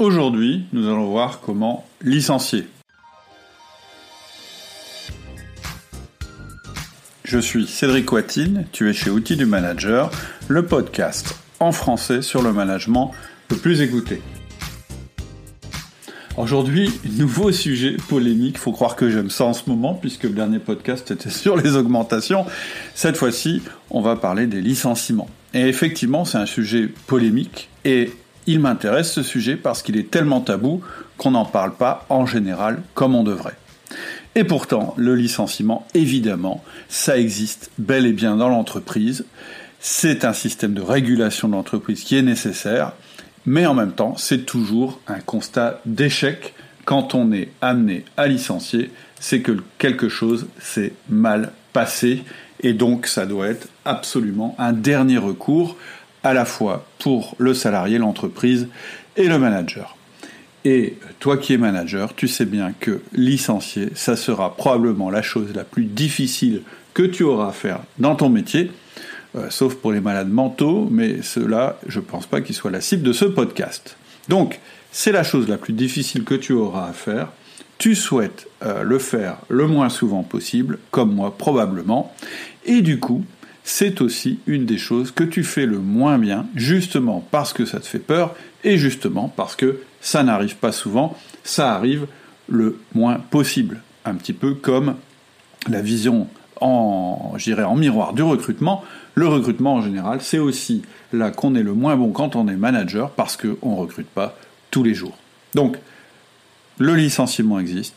Aujourd'hui, nous allons voir comment licencier. Je suis Cédric Watine, tu es chez Outils du Manager, le podcast en français sur le management le plus écouté. Aujourd'hui, nouveau sujet polémique, faut croire que j'aime ça en ce moment puisque le dernier podcast était sur les augmentations. Cette fois-ci, on va parler des licenciements. Et effectivement, c'est un sujet polémique et il m'intéresse ce sujet parce qu'il est tellement tabou qu'on n'en parle pas en général comme on devrait. Et pourtant, le licenciement, évidemment, ça existe bel et bien dans l'entreprise. C'est un système de régulation de l'entreprise qui est nécessaire, mais en même temps, c'est toujours un constat d'échec quand on est amené à licencier, c'est que quelque chose s'est mal passé, et donc ça doit être absolument un dernier recours à la fois pour le salarié, l'entreprise et le manager. Et toi qui es manager, tu sais bien que licencier, ça sera probablement la chose la plus difficile que tu auras à faire dans ton métier, euh, sauf pour les malades mentaux, mais cela, je ne pense pas qu'il soit la cible de ce podcast. Donc, c'est la chose la plus difficile que tu auras à faire. Tu souhaites euh, le faire le moins souvent possible, comme moi probablement, et du coup, c'est aussi une des choses que tu fais le moins bien, justement parce que ça te fait peur et justement parce que ça n'arrive pas souvent, ça arrive le moins possible. Un petit peu comme la vision en, en miroir du recrutement. Le recrutement en général, c'est aussi là qu'on est le moins bon quand on est manager parce qu'on ne recrute pas tous les jours. Donc, le licenciement existe,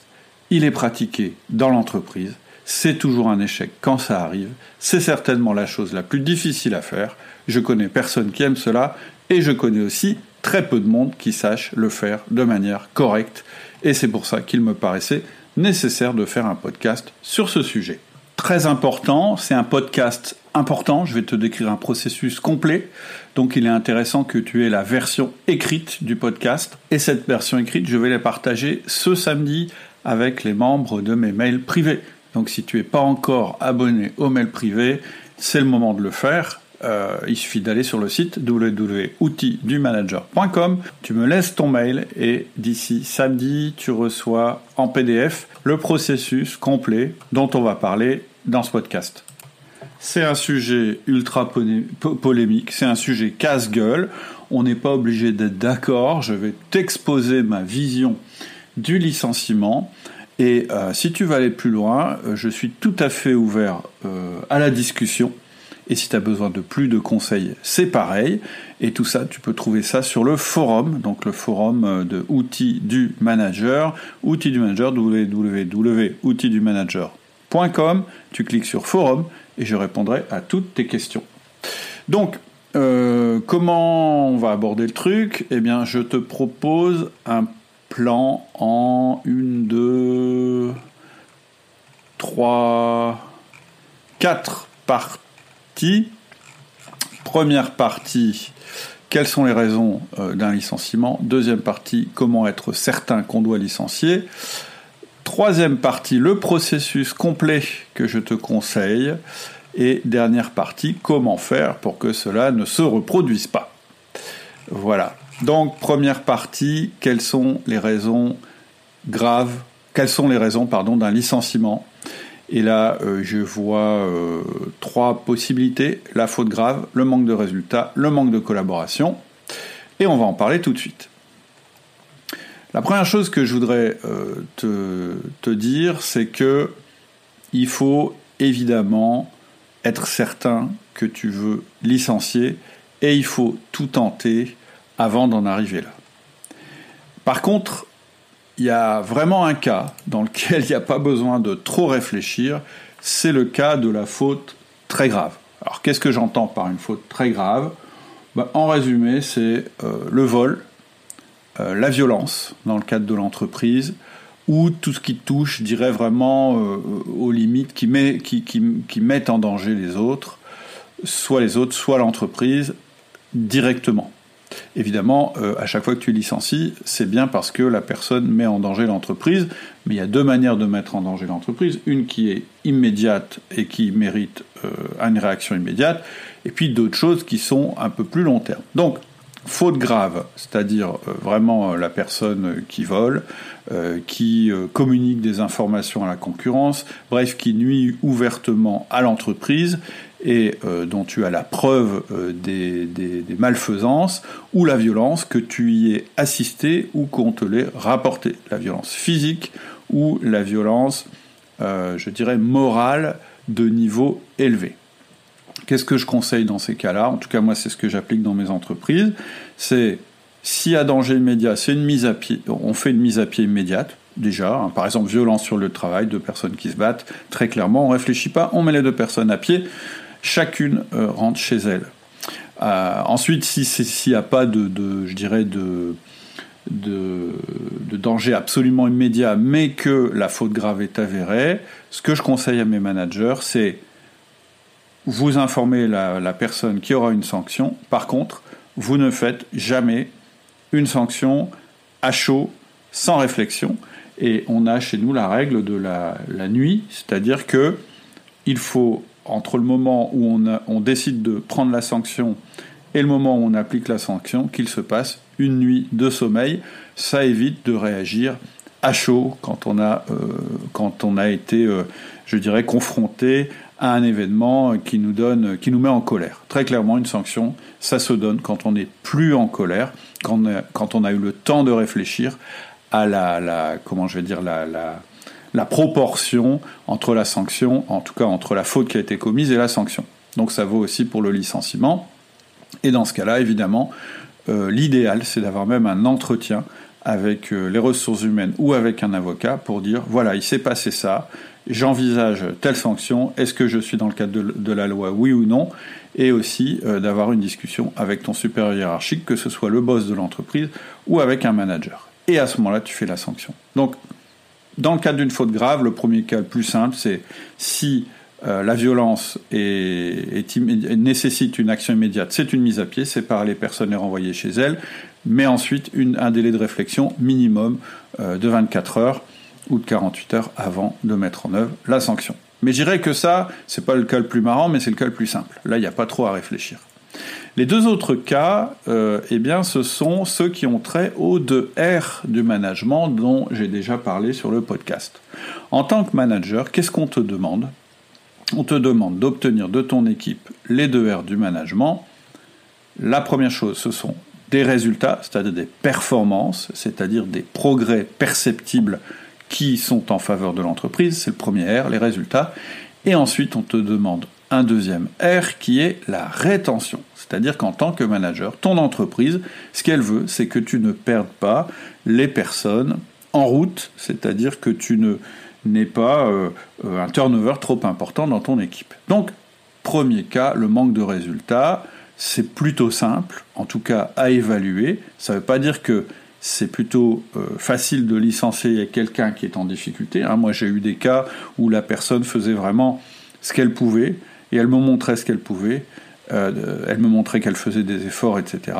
il est pratiqué dans l'entreprise, c'est toujours un échec quand ça arrive. C'est certainement la chose la plus difficile à faire. Je connais personne qui aime cela et je connais aussi très peu de monde qui sache le faire de manière correcte. Et c'est pour ça qu'il me paraissait nécessaire de faire un podcast sur ce sujet. Très important, c'est un podcast important, je vais te décrire un processus complet, donc il est intéressant que tu aies la version écrite du podcast, et cette version écrite, je vais la partager ce samedi avec les membres de mes mails privés. Donc si tu n'es pas encore abonné au mail privé, c'est le moment de le faire. Euh, il suffit d'aller sur le site www.outildumanager.com. Tu me laisses ton mail et d'ici samedi, tu reçois en PDF le processus complet dont on va parler dans ce podcast. C'est un sujet ultra polémique, c'est un sujet casse-gueule. On n'est pas obligé d'être d'accord. Je vais t'exposer ma vision du licenciement. Et euh, si tu veux aller plus loin, euh, je suis tout à fait ouvert euh, à la discussion. Et si tu as besoin de plus de conseils, c'est pareil. Et tout ça, tu peux trouver ça sur le forum, donc le forum de outils du manager, outils du manager, www.outildumanager.com. Tu cliques sur forum et je répondrai à toutes tes questions. Donc, comment on va aborder le truc? Eh bien, je te propose un plan en une, deux, trois, quatre parties. Première partie, quelles sont les raisons euh, d'un licenciement? Deuxième partie, comment être certain qu'on doit licencier? Troisième partie, le processus complet que je te conseille. Et dernière partie, comment faire pour que cela ne se reproduise pas? Voilà. Donc, première partie, quelles sont les raisons graves, quelles sont les raisons, pardon, d'un licenciement? Et là, euh, je vois euh, trois possibilités la faute grave, le manque de résultats, le manque de collaboration. Et on va en parler tout de suite. La première chose que je voudrais euh, te, te, dire, c'est que il faut évidemment être certain que tu veux licencier et il faut tout tenter avant d'en arriver là. Par contre, il y a vraiment un cas dans lequel il n'y a pas besoin de trop réfléchir, c'est le cas de la faute très grave. Alors qu'est-ce que j'entends par une faute très grave? Ben, En résumé, c'est euh, le vol, euh, la violence dans le cadre de l'entreprise, ou tout ce qui touche, je dirais vraiment euh, aux limites qui, met, qui, qui mettent en danger les autres, soit les autres, soit l'entreprise, directement. Évidemment, euh, à chaque fois que tu licencies, c'est bien parce que la personne met en danger l'entreprise, mais il y a deux manières de mettre en danger l'entreprise. Une qui est immédiate et qui mérite euh, une réaction immédiate, et puis d'autres choses qui sont un peu plus long terme. Donc, Faute grave, c'est-à-dire vraiment la personne qui vole, qui communique des informations à la concurrence, bref, qui nuit ouvertement à l'entreprise et dont tu as la preuve des, des, malfaisances ou la violence que tu y es assisté ou qu'on te l'ait rapporté, la violence physique ou la violence, je dirais, morale de niveau élevé. Qu'est-ce que je conseille dans ces cas-là? En tout cas, moi, c'est ce que j'applique dans mes entreprises. C'est s'il y a danger immédiat, c'est une mise à pied. On fait une mise à pied immédiate déjà. Hein. par exemple, violence sur le travail, deux personnes qui se battent. Très clairement, on réfléchit pas. On met les deux personnes à pied. Chacune euh, rentre chez elle. Euh, ensuite, s'il n'y a pas de, je dirais, de, de, danger absolument immédiat, mais que la faute grave est avérée, ce que je conseille à mes managers, c'est vous informez la, personne qui aura une sanction. Par contre, vous ne faites jamais une sanction à chaud, sans réflexion. Et on a chez nous la règle de la, nuit, c'est-à-dire que il faut, entre le moment où on, décide de prendre la sanction et le moment où on applique la sanction, qu'il se passe une nuit de sommeil. Ça évite de réagir à chaud quand on a, euh, été, euh, je dirais, confronté à un événement qui nous donne, qui nous met en colère. Très clairement, une sanction, ça se donne quand on n'est plus en colère, quand on, a, eu le temps de réfléchir à la, comment je vais dire, la, la, proportion entre la sanction, en tout cas entre la faute qui a été commise et la sanction. Donc ça vaut aussi pour le licenciement. Et dans ce cas-là, évidemment, euh, l'idéal, c'est d'avoir même un entretien avec euh, les ressources humaines ou avec un avocat pour dire voilà, il s'est passé ça, j'envisage telle sanction, est-ce que je suis dans le cadre de, la loi, oui ou non, et aussi euh, d'avoir une discussion avec ton supérieur hiérarchique, que ce soit le boss de l'entreprise ou avec un manager. Et à ce moment-là, tu fais la sanction. Donc, dans le cadre d'une faute grave, le premier cas le plus simple, c'est si euh, la violence nécessite une action immédiate, c'est une mise à pied, séparer les personnes et renvoyer chez elles, mais ensuite un délai de réflexion minimum euh, de 24 heures ou de 48 heures avant de mettre en œuvre la sanction. Mais je dirais que ça, c'est pas le cas le plus marrant, mais c'est le cas le plus simple. Là, il n'y a pas trop à réfléchir. Les deux autres cas, euh, eh bien, ce sont ceux qui ont trait au 2R du management dont j'ai déjà parlé sur le podcast. En tant que manager, qu'est-ce qu'on te demande? On te demande d'obtenir de ton équipe les deux R du management. La première chose, ce sont des résultats, c'est-à-dire des performances, c'est-à-dire des progrès perceptibles qui sont en faveur de l'entreprise, c'est le premier R, les résultats. Et ensuite, on te demande un deuxième R qui est la rétention. C'est-à-dire qu'en tant que manager, ton entreprise, ce qu'elle veut, c'est que tu ne perdes pas les personnes en route, c'est-à-dire que tu ne n'aies pas euh, un turnover trop important dans ton équipe. Donc, premier cas, le manque de résultats, c'est plutôt simple, en tout cas à évaluer. Ça ne veut pas dire que c'est plutôt euh, facile de licencier quelqu'un qui est en difficulté. Hein. Moi, j'ai eu des cas où la personne faisait vraiment ce qu'elle pouvait et elle me montrait ce qu'elle pouvait. Euh, elle me montrait qu'elle faisait des efforts, etc.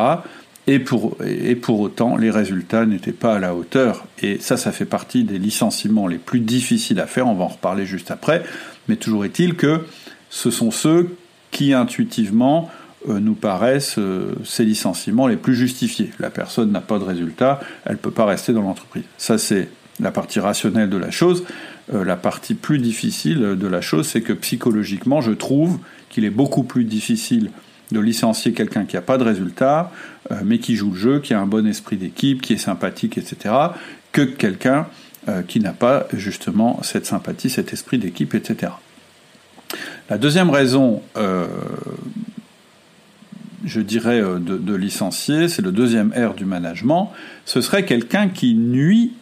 Et pour, et pour autant, les résultats n'étaient pas à la hauteur. Et ça, ça fait partie des licenciements les plus difficiles à faire. On va en reparler juste après. Mais toujours est-il que ce sont ceux qui intuitivement euh, nous paraissent euh, ces licenciements les plus justifiés. La personne n'a pas de résultat, elle ne peut pas rester dans l'entreprise. Ça, c'est la partie rationnelle de la chose. La partie plus difficile de la chose, c'est que psychologiquement, je trouve qu'il est beaucoup plus difficile de licencier quelqu'un qui n'a pas de résultat, mais qui joue le jeu, qui a un bon esprit d'équipe, qui est sympathique, etc., que quelqu'un qui n'a pas justement cette sympathie, cet esprit d'équipe, etc. La deuxième raison je dirais, euh, de, licencier, c'est le deuxième R du management, ce serait quelqu'un qui nuit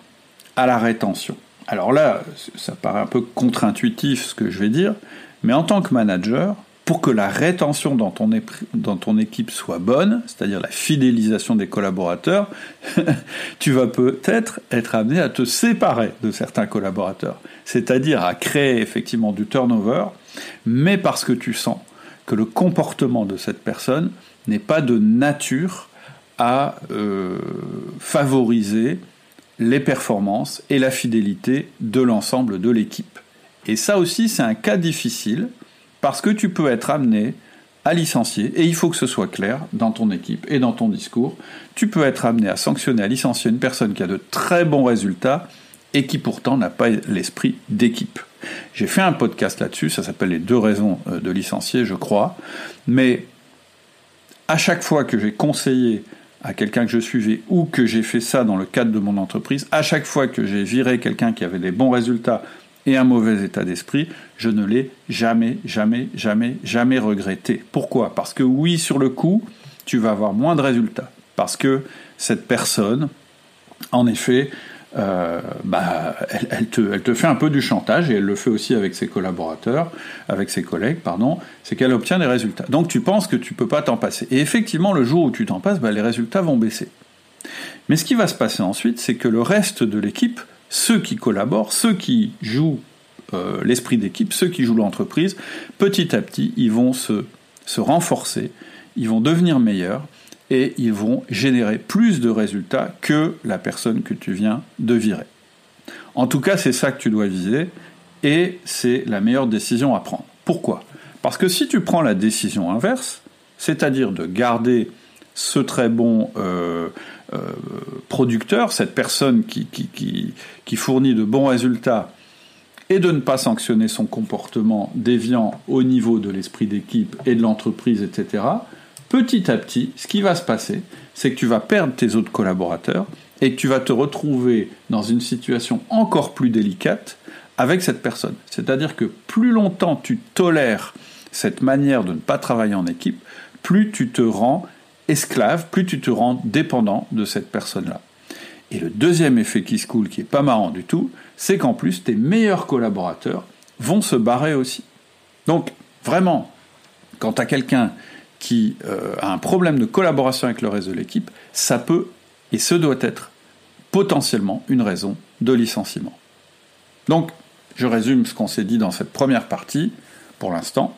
à la rétention. Alors là, ça paraît un peu contre-intuitif ce que je vais dire, mais en tant que manager, pour que la rétention dans ton, équipe soit bonne, c'est-à-dire la fidélisation des collaborateurs, tu vas peut-être être amené à te séparer de certains collaborateurs, c'est-à-dire à créer effectivement du turnover, mais parce que tu sens que le comportement de cette personne n'est pas de nature à euh, favoriser les performances et la fidélité de l'ensemble de l'équipe. Et ça aussi, c'est un cas difficile parce que tu peux être amené à licencier, et il faut que ce soit clair dans ton équipe et dans ton discours. Tu peux être amené à sanctionner, à licencier une personne qui a de très bons résultats et qui pourtant n'a pas l'esprit d'équipe. J'ai fait un podcast là-dessus, ça s'appelle Les deux raisons euh, de licencier, je crois, mais à chaque fois que j'ai conseillé à quelqu'un que je suivais ou que j'ai fait ça dans le cadre de mon entreprise, à chaque fois que j'ai viré quelqu'un qui avait des bons résultats et un mauvais état d'esprit, je ne l'ai jamais, jamais, jamais, jamais regretté. Pourquoi? Parce que oui, sur le coup, tu vas avoir moins de résultats. Parce que cette personne, en effet, euh, bah, elle, te, fait un peu du chantage et elle le fait aussi avec ses collaborateurs, avec ses collègues, pardon, c'est qu'elle obtient des résultats. Donc tu penses que tu peux pas t'en passer. Et effectivement, le jour où tu t'en passes, bah, les résultats vont baisser. Mais ce qui va se passer ensuite, c'est que le reste de l'équipe, ceux qui collaborent, ceux qui jouent euh, l'esprit d'équipe, ceux qui jouent l'entreprise, petit à petit, ils vont se, se renforcer, ils vont devenir meilleurs, et ils vont générer plus de résultats que la personne que tu viens de virer. En tout cas, c'est ça que tu dois viser et c'est la meilleure décision à prendre. Pourquoi? Parce que si tu prends la décision inverse, c'est-à-dire de garder ce très bon euh, euh, producteur, cette personne qui, qui, fournit de bons résultats, et de ne pas sanctionner son comportement déviant au niveau de l'esprit d'équipe et de l'entreprise, etc., petit à petit, ce qui va se passer, c'est que tu vas perdre tes autres collaborateurs et que tu vas te retrouver dans une situation encore plus délicate avec cette personne. C'est-à-dire que plus longtemps tu tolères cette manière de ne pas travailler en équipe, plus tu te rends esclave, plus tu te rends dépendant de cette personne-là. Et le deuxième effet qui se coule, qui est pas marrant du tout, c'est qu'en plus tes meilleurs collaborateurs vont se barrer aussi. Donc vraiment, quand tu as quelqu'un qui euh, a un problème de collaboration avec le reste de l'équipe, ça peut et ce doit être potentiellement une raison de licenciement. Donc, je résume ce qu'on s'est dit dans cette première partie, pour l'instant.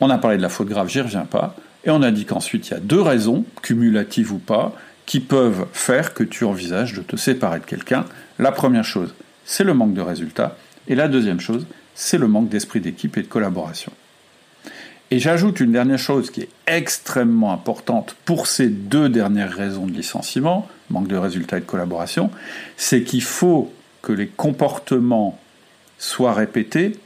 On a parlé de la faute grave, j'y reviens pas, et on a dit qu'ensuite il y a deux raisons, cumulatives ou pas, qui peuvent faire que tu envisages de te séparer de quelqu'un. La première chose, c'est le manque de résultats, et la deuxième chose, c'est le manque d'esprit d'équipe et de collaboration. Et j'ajoute une dernière chose qui est extrêmement importante pour ces deux dernières raisons de licenciement, manque de résultats et de collaboration, c'est qu'il faut que les comportements soient répétés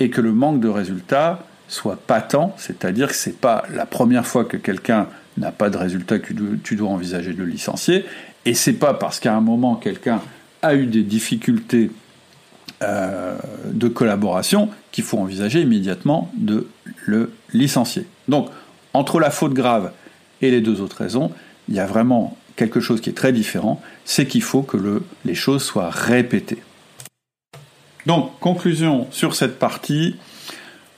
et que le manque de résultats soit patent, c'est-à-dire que ce n'est pas la première fois que quelqu'un n'a pas de résultats que tu dois envisager de le licencier, et c'est pas parce qu'à un moment quelqu'un a eu des difficultés euh, de collaboration qu'il faut envisager immédiatement de le licencier. Donc, entre la faute grave et les deux autres raisons, il y a vraiment quelque chose qui est très différent, c'est qu'il faut que le, les choses soient répétées. Donc, conclusion sur cette partie,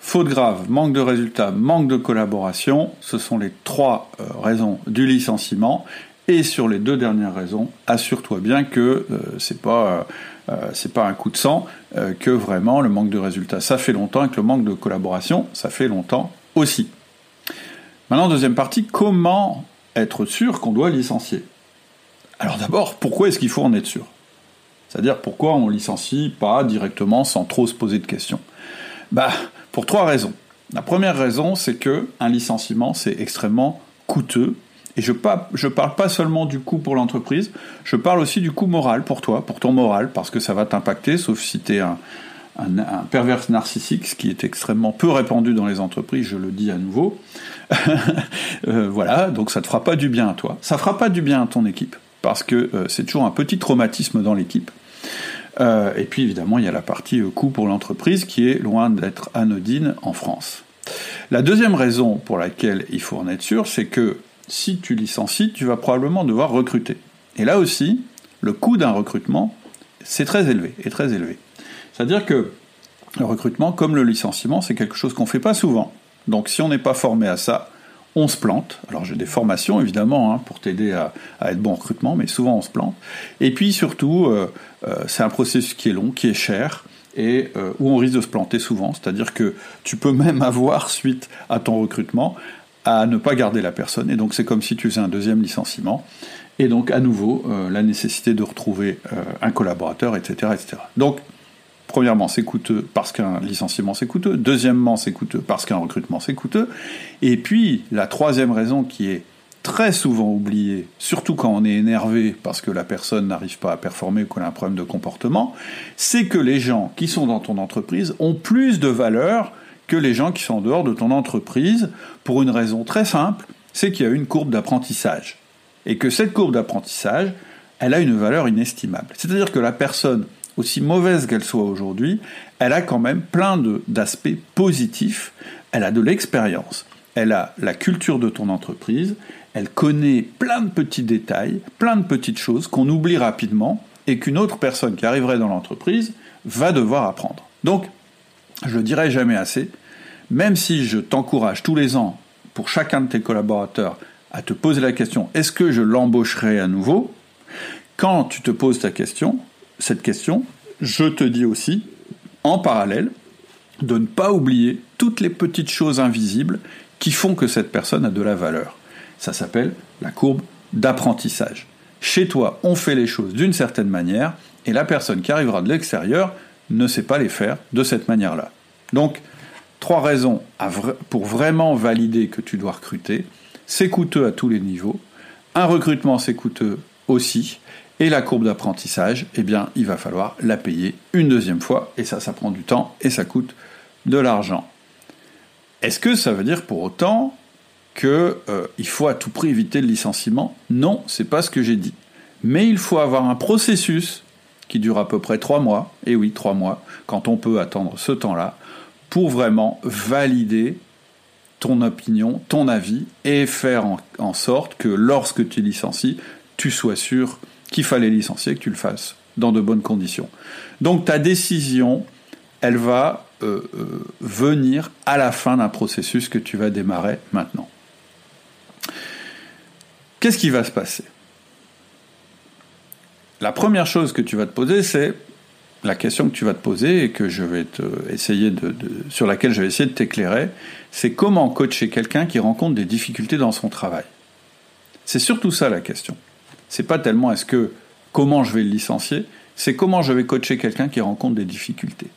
faute grave, manque de résultats, manque de collaboration, ce sont les trois euh, raisons du licenciement. Et sur les deux dernières raisons, assure-toi bien que euh, c'est pas euh, c'est pas un coup de sang, euh, que vraiment le manque de résultats ça fait longtemps et que le manque de collaboration ça fait longtemps aussi. Maintenant deuxième partie, comment être sûr qu'on doit licencier? Alors d'abord, pourquoi est-ce qu'il faut en être sûr? C'est-à-dire pourquoi on licencie pas directement sans trop se poser de questions? Bah pour trois raisons. La première raison, c'est que un licenciement c'est extrêmement coûteux et je ne parle pas seulement du coût pour l'entreprise, je parle aussi du coût moral pour toi, pour ton moral, parce que ça va t'impacter, sauf si tu es un, un, pervers narcissique, ce qui est extrêmement peu répandu dans les entreprises, je le dis à nouveau. Euh, voilà, donc ça ne te fera pas du bien à toi. Ça ne fera pas du bien à ton équipe, parce que euh, c'est toujours un petit traumatisme dans l'équipe. Euh, et puis évidemment, il y a la partie coût pour l'entreprise qui est loin d'être anodine en France. La deuxième raison pour laquelle il faut en être sûr, c'est que si tu licencies, tu vas probablement devoir recruter. Et là aussi, le coût d'un recrutement, c'est très élevé, et très élevé. C'est-à-dire que le recrutement, comme le licenciement, c'est quelque chose qu'on ne fait pas souvent. Donc si on n'est pas formé à ça, on se plante. Alors j'ai des formations évidemment hein, pour t'aider à, être bon en recrutement, mais souvent on se plante. Et puis surtout, euh, euh, c'est un processus qui est long, qui est cher, et euh, où on risque de se planter souvent. C'est-à-dire que tu peux même avoir, suite à ton recrutement, à ne pas garder la personne. Et donc c'est comme si tu faisais un deuxième licenciement. Et donc à nouveau, euh, la nécessité de retrouver euh, un collaborateur, etc., etc. Donc Premièrement, c'est coûteux parce qu'un licenciement c'est coûteux. Deuxièmement, c'est coûteux parce qu'un recrutement c'est coûteux. Et puis, la troisième raison qui est très souvent oubliée, surtout quand on est énervé parce que la personne n'arrive pas à performer ou qu'elle a un problème de comportement, c'est que les gens qui sont dans ton entreprise ont plus de valeur que les gens qui sont en dehors de ton entreprise pour une raison très simple, c'est qu'il y a une courbe d'apprentissage. Et que cette courbe d'apprentissage, elle a une valeur inestimable. C'est-à-dire que la personne, aussi mauvaise qu'elle soit aujourd'hui, elle a quand même plein d'aspects positifs, elle a de l'expérience, elle a la culture de ton entreprise, elle connaît plein de petits détails, plein de petites choses qu'on oublie rapidement et qu'une autre personne qui arriverait dans l'entreprise va devoir apprendre. Donc, je ne dirai jamais assez, même si je t'encourage tous les ans pour chacun de tes collaborateurs à te poser la question est-ce que je l'embaucherai à nouveau? Quand tu te poses ta question, cette question, je te dis aussi, en parallèle, de ne pas oublier toutes les petites choses invisibles qui font que cette personne a de la valeur. Ça s'appelle la courbe d'apprentissage. Chez toi, on fait les choses d'une certaine manière, et la personne qui arrivera de l'extérieur ne sait pas les faire de cette manière-là. Donc, trois raisons pour vraiment valider que tu dois recruter. C'est coûteux à tous les niveaux. Un recrutement, c'est coûteux aussi. Et la courbe d'apprentissage, eh bien, il va falloir la payer une deuxième fois. Et ça, ça prend du temps et ça coûte de l'argent. Est-ce que ça veut dire pour autant qu'il euh, faut à tout prix éviter le licenciement Non, c'est pas ce que j'ai dit. Mais il faut avoir un processus qui dure à peu près trois mois, et oui, trois mois, quand on peut attendre ce temps-là, pour vraiment valider ton opinion, ton avis, et faire en, sorte que lorsque tu licencies, tu sois sûr qu'il fallait licencier, que tu le fasses dans de bonnes conditions. Donc ta décision, elle va euh, euh, venir à la fin d'un processus que tu vas démarrer maintenant. Qu'est-ce qui va se passer? La première chose que tu vas te poser, c'est la question que tu vas te poser et que je vais te essayer de, sur laquelle je vais essayer de t'éclairer, c'est comment coacher quelqu'un qui rencontre des difficultés dans son travail? C'est surtout ça la question. C'est pas tellement est-ce que comment je vais le licencier, c'est comment je vais coacher quelqu'un qui rencontre des difficultés.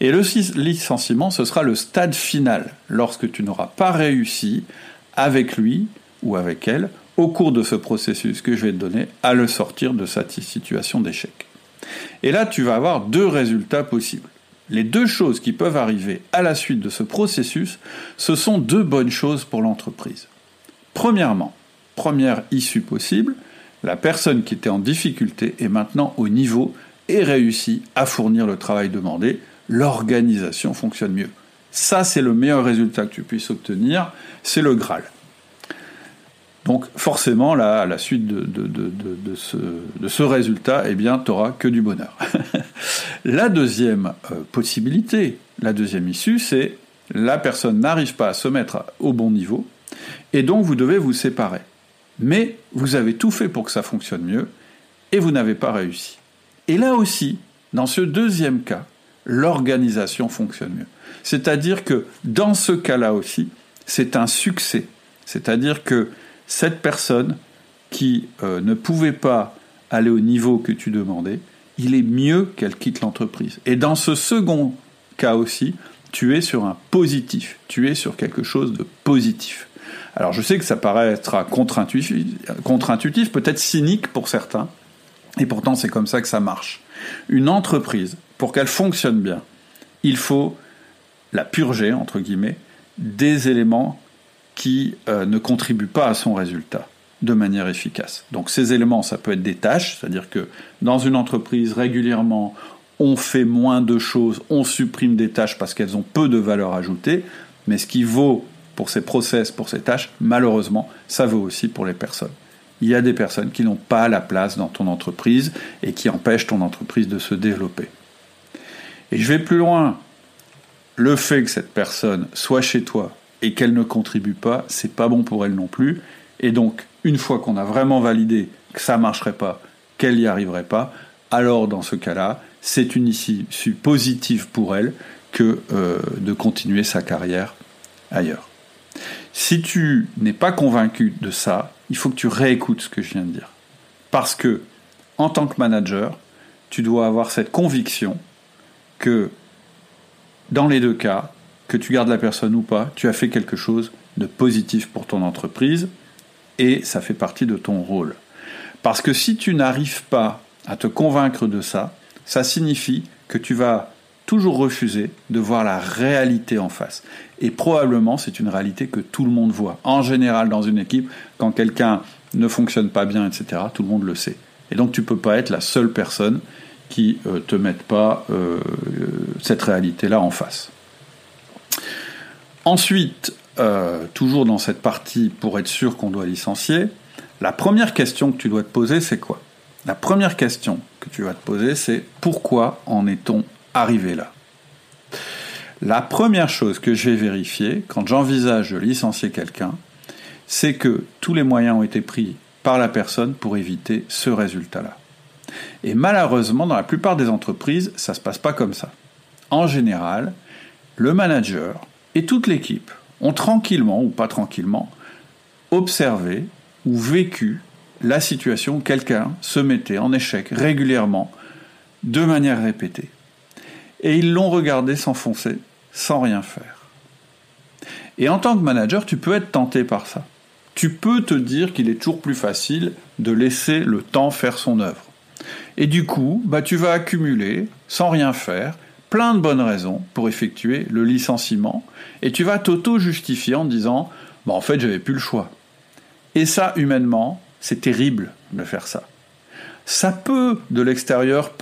Et le licenciement, ce sera le stade final, lorsque tu n'auras pas réussi avec lui ou avec elle, au cours de ce processus que je vais te donner, à le sortir de cette situation d'échec. Et là, tu vas avoir deux résultats possibles. Les deux choses qui peuvent arriver à la suite de ce processus, ce sont deux bonnes choses pour l'entreprise. Premièrement, première issue possible, la personne qui était en difficulté est maintenant au niveau et réussit à fournir le travail demandé, l'organisation fonctionne mieux. Ça, c'est le meilleur résultat que tu puisses obtenir, c'est le Graal. Donc forcément, là, à la suite de, ce, résultat, eh bien, tu n'auras que du bonheur. la deuxième euh, possibilité, la deuxième issue, c'est la personne n'arrive pas à se mettre au bon niveau, et donc vous devez vous séparer. Mais vous avez tout fait pour que ça fonctionne mieux, et vous n'avez pas réussi. Et là aussi, dans ce deuxième cas, l'organisation fonctionne mieux. C'est-à-dire que dans ce cas-là aussi, c'est un succès. C'est-à-dire que cette personne qui euh, ne pouvait pas aller au niveau que tu demandais, il est mieux qu'elle quitte l'entreprise. Et dans ce second cas aussi, tu es sur un positif, tu es sur quelque chose de positif. Alors je sais que ça paraîtra contre-intuitif, peut-être cynique pour certains, et pourtant c'est comme ça que ça marche. Une entreprise, pour qu'elle fonctionne bien, il faut la purger, entre guillemets, des éléments qui euh, ne contribuent pas à son résultat de manière efficace. Donc ces éléments, ça peut être des tâches, c'est-à-dire que dans une entreprise, régulièrement, on fait moins de choses, on supprime des tâches parce qu'elles ont peu de valeur ajoutée, mais ce qui vaut pour ces process, pour ces tâches, malheureusement, ça vaut aussi pour les personnes. Il y a des personnes qui n'ont pas la place dans ton entreprise et qui empêchent ton entreprise de se développer. Et je vais plus loin. Le fait que cette personne soit chez toi et qu'elle ne contribue pas, c'est pas bon pour elle non plus. Et donc, une fois qu'on a vraiment validé que ça marcherait pas, qu'elle n'y arriverait pas, alors dans ce cas-là, c'est une issue positive pour elle que euh, de continuer sa carrière ailleurs. Si tu n'es pas convaincu de ça, il faut que tu réécoutes ce que je viens de dire. Parce que, en tant que manager, tu dois avoir cette conviction que dans les deux cas, que tu gardes la personne ou pas, tu as fait quelque chose de positif pour ton entreprise et ça fait partie de ton rôle. Parce que si tu n'arrives pas à te convaincre de ça, ça signifie que tu vas toujours refuser de voir la réalité en face. Et probablement, c'est une réalité que tout le monde voit. En général, dans une équipe, quand quelqu'un ne fonctionne pas bien, etc., tout le monde le sait. Et donc, tu ne peux pas être la seule personne qui ne euh, te mette pas euh, cette réalité-là en face. Ensuite, euh, toujours dans cette partie pour être sûr qu'on doit licencier, la première question que tu dois te poser, c'est quoi? La première question que tu vas te poser, c'est pourquoi en est-on arrivé là? La première chose que je vais vérifier quand j'envisage de licencier quelqu'un, c'est que tous les moyens ont été pris par la personne pour éviter ce résultat-là. Et malheureusement, dans la plupart des entreprises, ça ne se passe pas comme ça. En général, le manager et toute l'équipe ont tranquillement ou pas tranquillement observé ou vécu la situation où quelqu'un se mettait en échec régulièrement, de manière répétée. Et ils l'ont regardé s'enfoncer sans rien faire. Et en tant que manager, tu peux être tenté par ça. Tu peux te dire qu'il est toujours plus facile de laisser le temps faire son œuvre. Et du coup, bah, tu vas accumuler, sans rien faire, plein de bonnes raisons pour effectuer le licenciement et tu vas t'auto-justifier en disant bah, en fait j'avais plus le choix. Et ça, humainement, c'est terrible de faire ça. Ça peut, de l'extérieur,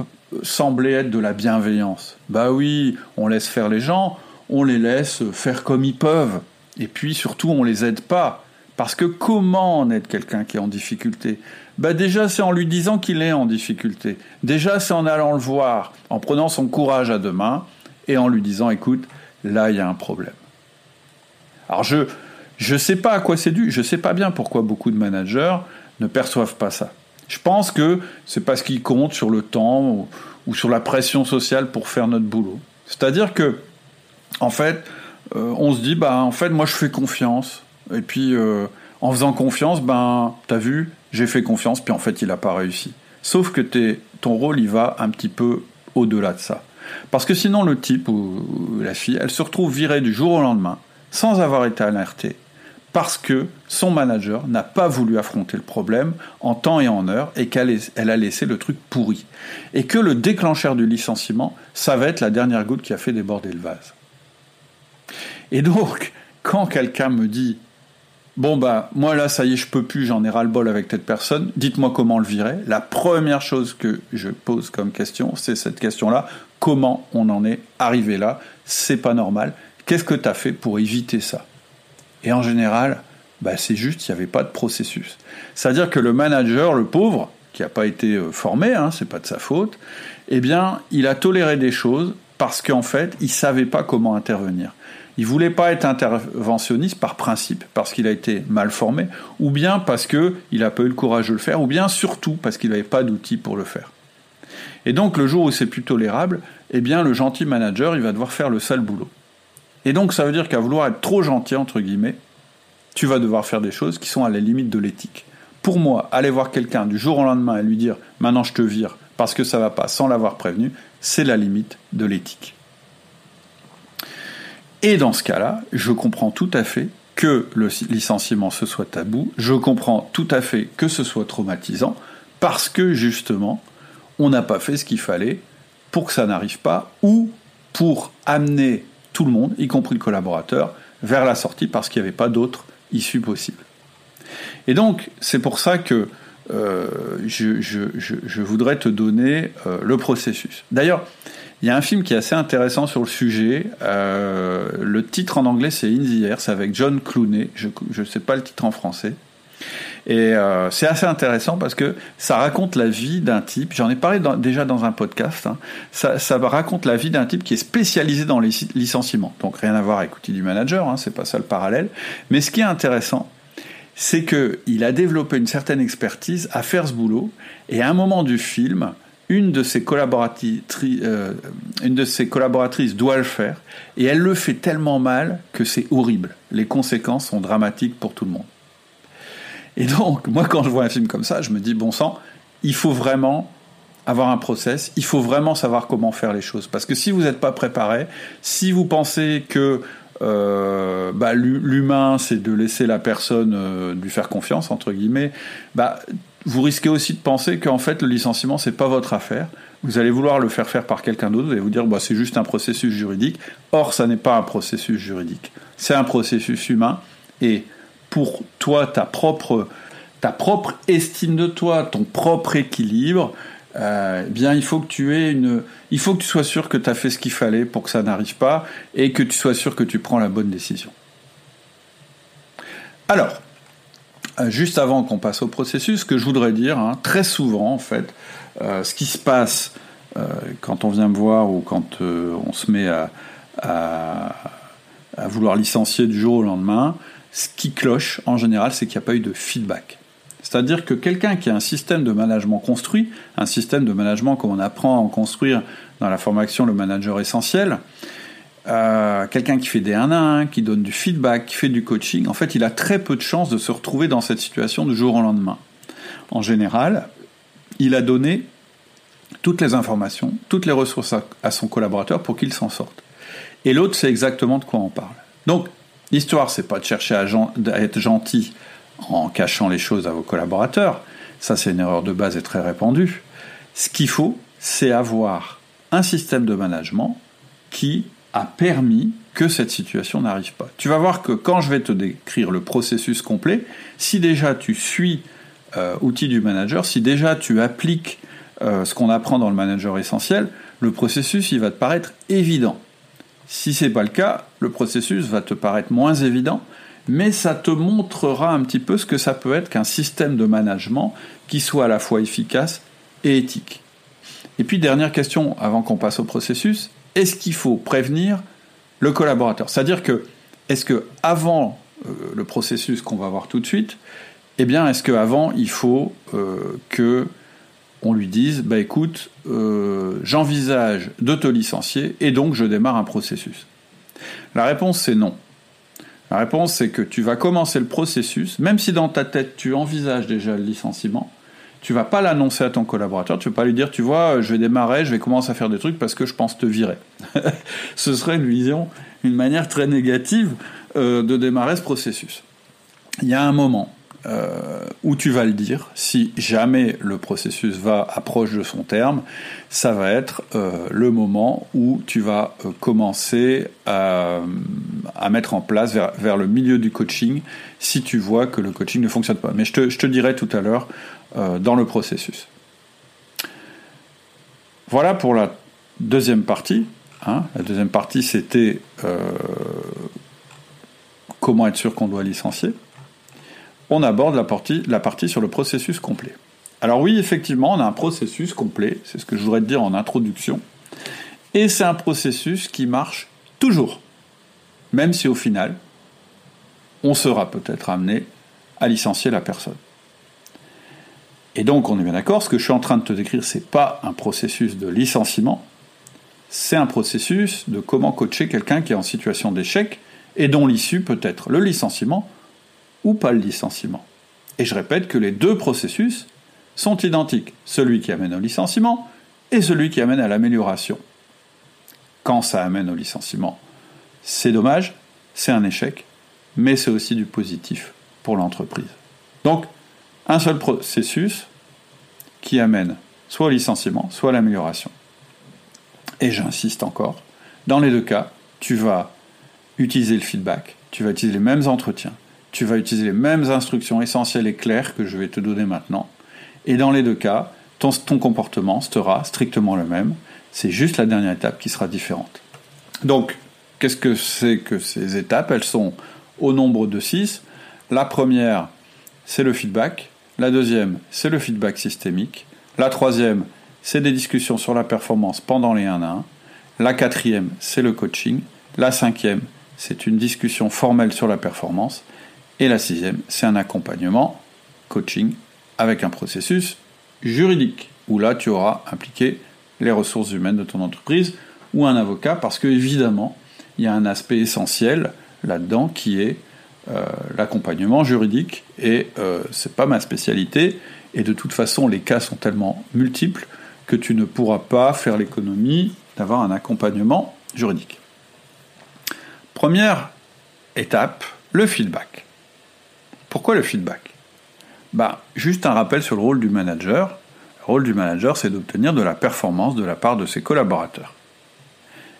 sembler être de la bienveillance. Bah oui, on laisse faire les gens, on les laisse faire comme ils peuvent. Et puis surtout, on les aide pas. Parce que comment en aide quelqu'un qui est en difficulté? Bah Déjà, c'est en lui disant qu'il est en difficulté. Déjà, c'est en allant le voir, en prenant son courage à deux mains et en lui disant écoute, là, il y a un problème. Alors, je ne sais pas à quoi c'est dû, je ne sais pas bien pourquoi beaucoup de managers ne perçoivent pas ça. Je pense que c'est parce qu'ils comptent sur le temps ou, sur la pression sociale pour faire notre boulot. C'est-à-dire que, en fait, euh, on se dit, bah, en fait, moi, je fais confiance. Et puis, euh, en faisant confiance, ben, t'as vu, j'ai fait confiance, puis en fait, il n'a pas réussi. Sauf que ton rôle, il va un petit peu au-delà de ça. Parce que sinon, le type ou la fille, elle se retrouve virée du jour au lendemain, sans avoir été alertée, parce que son manager n'a pas voulu affronter le problème en temps et en heure, et qu'elle a laissé le truc pourri. Et que le déclencheur du licenciement, ça va être la dernière goutte qui a fait déborder le vase. Et donc, quand quelqu'un me dit Bon bah moi là ça y est je peux plus j'en ai ras le bol avec cette personne. Dites-moi comment le virer. La première chose que je pose comme question c'est cette question là comment on en est arrivé là? C'est pas normal. Qu'est-ce que tu as fait pour éviter ça? Et en général bah c'est juste il n'y avait pas de processus. C'est à dire que le manager le pauvre qui n'a pas été euh, formé hein, c'est pas de sa faute eh bien il a toléré des choses parce qu'en fait il savait pas comment intervenir il voulait pas être interventionniste par principe, parce qu'il a été mal formé, ou bien parce qu'il n'a pas eu le courage de le faire, ou bien surtout parce qu'il n'avait pas d'outils pour le faire. Et donc le jour où c'est plus tolérable, eh bien le gentil manager, il va devoir faire le sale boulot. Et donc ça veut dire qu'à vouloir être trop gentil, entre guillemets, tu vas devoir faire des choses qui sont à la limite de l'éthique. Pour moi, aller voir quelqu'un du jour au lendemain et lui dire maintenant je te vire parce que ça va pas sans l'avoir prévenu, c'est la limite de l'éthique. Et dans ce cas-là, je comprends tout à fait que le licenciement se soit tabou, je comprends tout à fait que ce soit traumatisant, parce que justement, on n'a pas fait ce qu'il fallait pour que ça n'arrive pas, ou pour amener tout le monde, y compris le collaborateur, vers la sortie, parce qu'il n'y avait pas d'autre issue possible. Et donc, c'est pour ça que euh, je, voudrais te donner euh, le processus. D'ailleurs, il y a un film qui est assez intéressant sur le sujet. Euh, le titre en anglais, c'est In the Air, c'est avec John Clooney. Je ne sais pas le titre en français. Et euh, c'est assez intéressant parce que ça raconte la vie d'un type, j'en ai parlé déjà dans un podcast, hein. ça, raconte la vie d'un type qui est spécialisé dans les licenciements. Donc rien à voir avec outil du manager, hein, c'est pas ça le parallèle. Mais ce qui est intéressant, c'est qu'il a développé une certaine expertise à faire ce boulot, et à un moment du film, une de ses collaboratrices, euh, une de ses collaboratrices doit le faire, et elle le fait tellement mal que c'est horrible. Les conséquences sont dramatiques pour tout le monde. Et donc, moi, quand je vois un film comme ça, je me dis, bon sang, il faut vraiment avoir un process, il faut vraiment savoir comment faire les choses. Parce que si vous n'êtes pas préparé, si vous pensez que euh, bah, l'humain, c'est de laisser la personne euh, lui faire confiance, entre guillemets, bah, vous risquez aussi de penser qu'en fait, le licenciement, c'est pas votre affaire. Vous allez vouloir le faire faire par quelqu'un d'autre, vous allez vous dire, bah, c'est juste un processus juridique. Or, ça n'est pas un processus juridique. C'est un processus humain. Et pour toi, ta propre, ta propre estime de toi, ton propre équilibre, euh, eh bien, il faut que tu aies une, il faut que tu sois sûr que tu as fait ce qu'il fallait pour que ça n'arrive pas et que tu sois sûr que tu prends la bonne décision. Alors, juste avant qu'on passe au processus, ce que je voudrais dire, hein, très souvent en fait, euh, ce qui se passe quand on vient me voir ou quand on se met à, à, vouloir licencier du jour au lendemain, ce qui cloche en général, c'est qu'il n'y a pas eu de feedback. C'est-à-dire que quelqu'un qui a un système de management construit, un système de management comme on apprend à en construire dans la formation le manager essentiel, euh, quelqu'un qui fait des 1 à 1, qui donne du feedback, qui fait du coaching, en fait, il a très peu de chances de se retrouver dans cette situation du jour au lendemain. En général, il a donné toutes les informations, toutes les ressources à, son collaborateur pour qu'il s'en sorte. Et l'autre, c'est exactement de quoi on parle. Donc, l'histoire, c'est pas de chercher à être gentil en cachant les choses à vos collaborateurs. Ça, c'est une erreur de base et très répandue. Ce qu'il faut, c'est avoir un système de management qui a permis que cette situation n'arrive pas. Tu vas voir que quand je vais te décrire le processus complet, si déjà tu suis euh, outil du manager, si déjà tu appliques euh, ce qu'on apprend dans le manager essentiel, le processus il va te paraître évident. Si c'est pas le cas, le processus va te paraître moins évident mais ça te montrera un petit peu ce que ça peut être qu'un système de management qui soit à la fois efficace et éthique. Et puis dernière question avant qu'on passe au processus, est-ce qu'il faut prévenir le collaborateur? C'est-à-dire que est-ce que avant euh, le processus qu'on va voir tout de suite, eh bien est-ce qu'avant il faut euh, que on lui dise bah écoute, euh, j'envisage de te licencier et donc je démarre un processus? La réponse c'est non. La réponse, c'est que tu vas commencer le processus, même si dans ta tête tu envisages déjà le licenciement, tu vas pas l'annoncer à ton collaborateur, tu vas pas lui dire, tu vois, je vais démarrer, je vais commencer à faire des trucs parce que je pense te virer. ce serait une vision, une manière très négative euh, de démarrer ce processus. Il y a un moment euh, où tu vas le dire, si jamais le processus va approche de son terme, ça va être euh, le moment où tu vas commencer à, mettre en place vers, le milieu du coaching si tu vois que le coaching ne fonctionne pas. Mais je te, je te dirai tout à l'heure dans le processus. Voilà pour la deuxième partie. Hein. La deuxième partie, c'était comment être sûr qu'on doit licencier on aborde la partie, la partie sur le processus complet. Alors oui, effectivement, on a un processus complet, c'est ce que je voudrais te dire en introduction, et c'est un processus qui marche toujours, même si au final, on sera peut-être amené à licencier la personne. Et donc, on est bien d'accord, ce que je suis en train de te décrire, c'est pas un processus de licenciement, c'est un processus de comment coacher quelqu'un qui est en situation d'échec et dont l'issue peut être le licenciement ou pas le licenciement. Et je répète que les deux processus sont identiques, celui qui amène au licenciement et celui qui amène à l'amélioration. Quand ça amène au licenciement, c'est dommage, c'est un échec, mais c'est aussi du positif pour l'entreprise. Donc, un seul processus qui amène soit au licenciement, soit à l'amélioration. Et j'insiste encore, dans les deux cas, tu vas utiliser le feedback, tu vas utiliser les mêmes entretiens, tu vas utiliser les mêmes instructions essentielles et claires que je vais te donner maintenant. Et dans les deux cas, ton, comportement sera strictement le même. C'est juste la dernière étape qui sera différente. Donc, qu'est-ce que c'est que ces étapes? Elles sont au nombre de six. La première, c'est le feedback. La deuxième, c'est le feedback systémique. La troisième, c'est des discussions sur la performance pendant les 1 à 1. La quatrième, c'est le coaching. La cinquième, c'est une discussion formelle sur la performance. Et la sixième, c'est un accompagnement, coaching, avec un processus juridique, où là, tu auras impliqué les ressources humaines de ton entreprise ou un avocat, parce que évidemment, il y a un aspect essentiel là-dedans qui est euh, l'accompagnement juridique, et euh, c'est pas ma spécialité, et de toute façon, les cas sont tellement multiples que tu ne pourras pas faire l'économie d'avoir un accompagnement juridique. Première étape, le feedback. Pourquoi le feedback? Bah, Juste un rappel sur le rôle du manager. Le rôle du manager, c'est d'obtenir de la performance de la part de ses collaborateurs.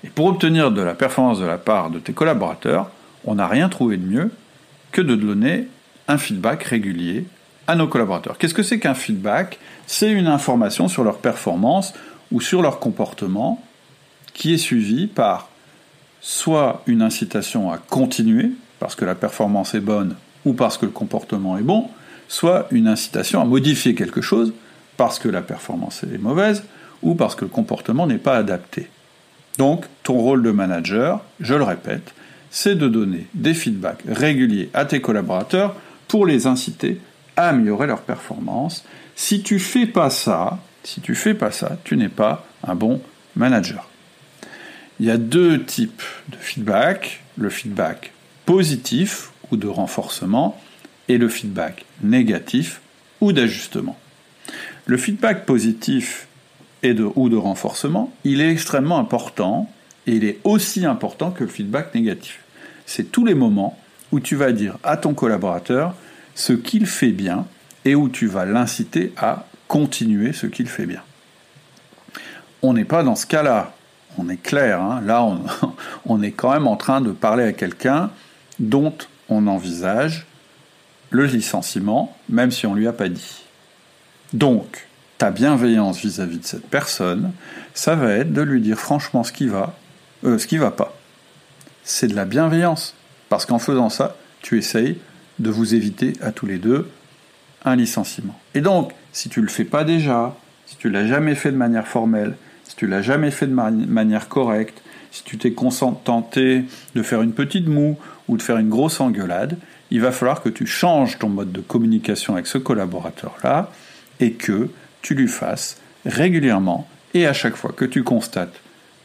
Et pour obtenir de la performance de la part de tes collaborateurs, on n'a rien trouvé de mieux que de donner un feedback régulier à nos collaborateurs. Qu'est-ce que c'est qu'un feedback? C'est une information sur leur performance ou sur leur comportement qui est suivie par soit une incitation à continuer parce que la performance est bonne ou parce que le comportement est bon, soit une incitation à modifier quelque chose parce que la performance est mauvaise ou parce que le comportement n'est pas adapté. Donc, ton rôle de manager, je le répète, c'est de donner des feedbacks réguliers à tes collaborateurs pour les inciter à améliorer leur performance. Si tu fais pas ça, si tu fais pas ça, tu n'es pas un bon manager. Il y a deux types de feedback, le feedback positif ou de renforcement et le feedback négatif ou d'ajustement. Le feedback positif ou de renforcement, il est extrêmement important et il est aussi important que le feedback négatif. C'est tous les moments où tu vas dire à ton collaborateur ce qu'il fait bien et où tu vas l'inciter à continuer ce qu'il fait bien. On n'est pas dans ce cas-là. On est clair. Hein. Là, on, on est quand même en train de parler à quelqu'un dont on envisage le licenciement, même si on ne lui a pas dit. Donc, ta bienveillance vis-à-vis de cette personne, ça va être de lui dire franchement ce qui va, euh, ce qui va pas. C'est de la bienveillance. Parce qu'en faisant ça, tu essayes de vous éviter à tous les deux un licenciement. Et donc, si tu ne le fais pas déjà, si tu l'as jamais fait de manière formelle, si tu l'as jamais fait de manière correcte, si tu t'es contenté de faire une petite moue ou de faire une grosse engueulade, il va falloir que tu changes ton mode de communication avec ce collaborateur-là et que tu lui fasses régulièrement et à chaque fois que tu constates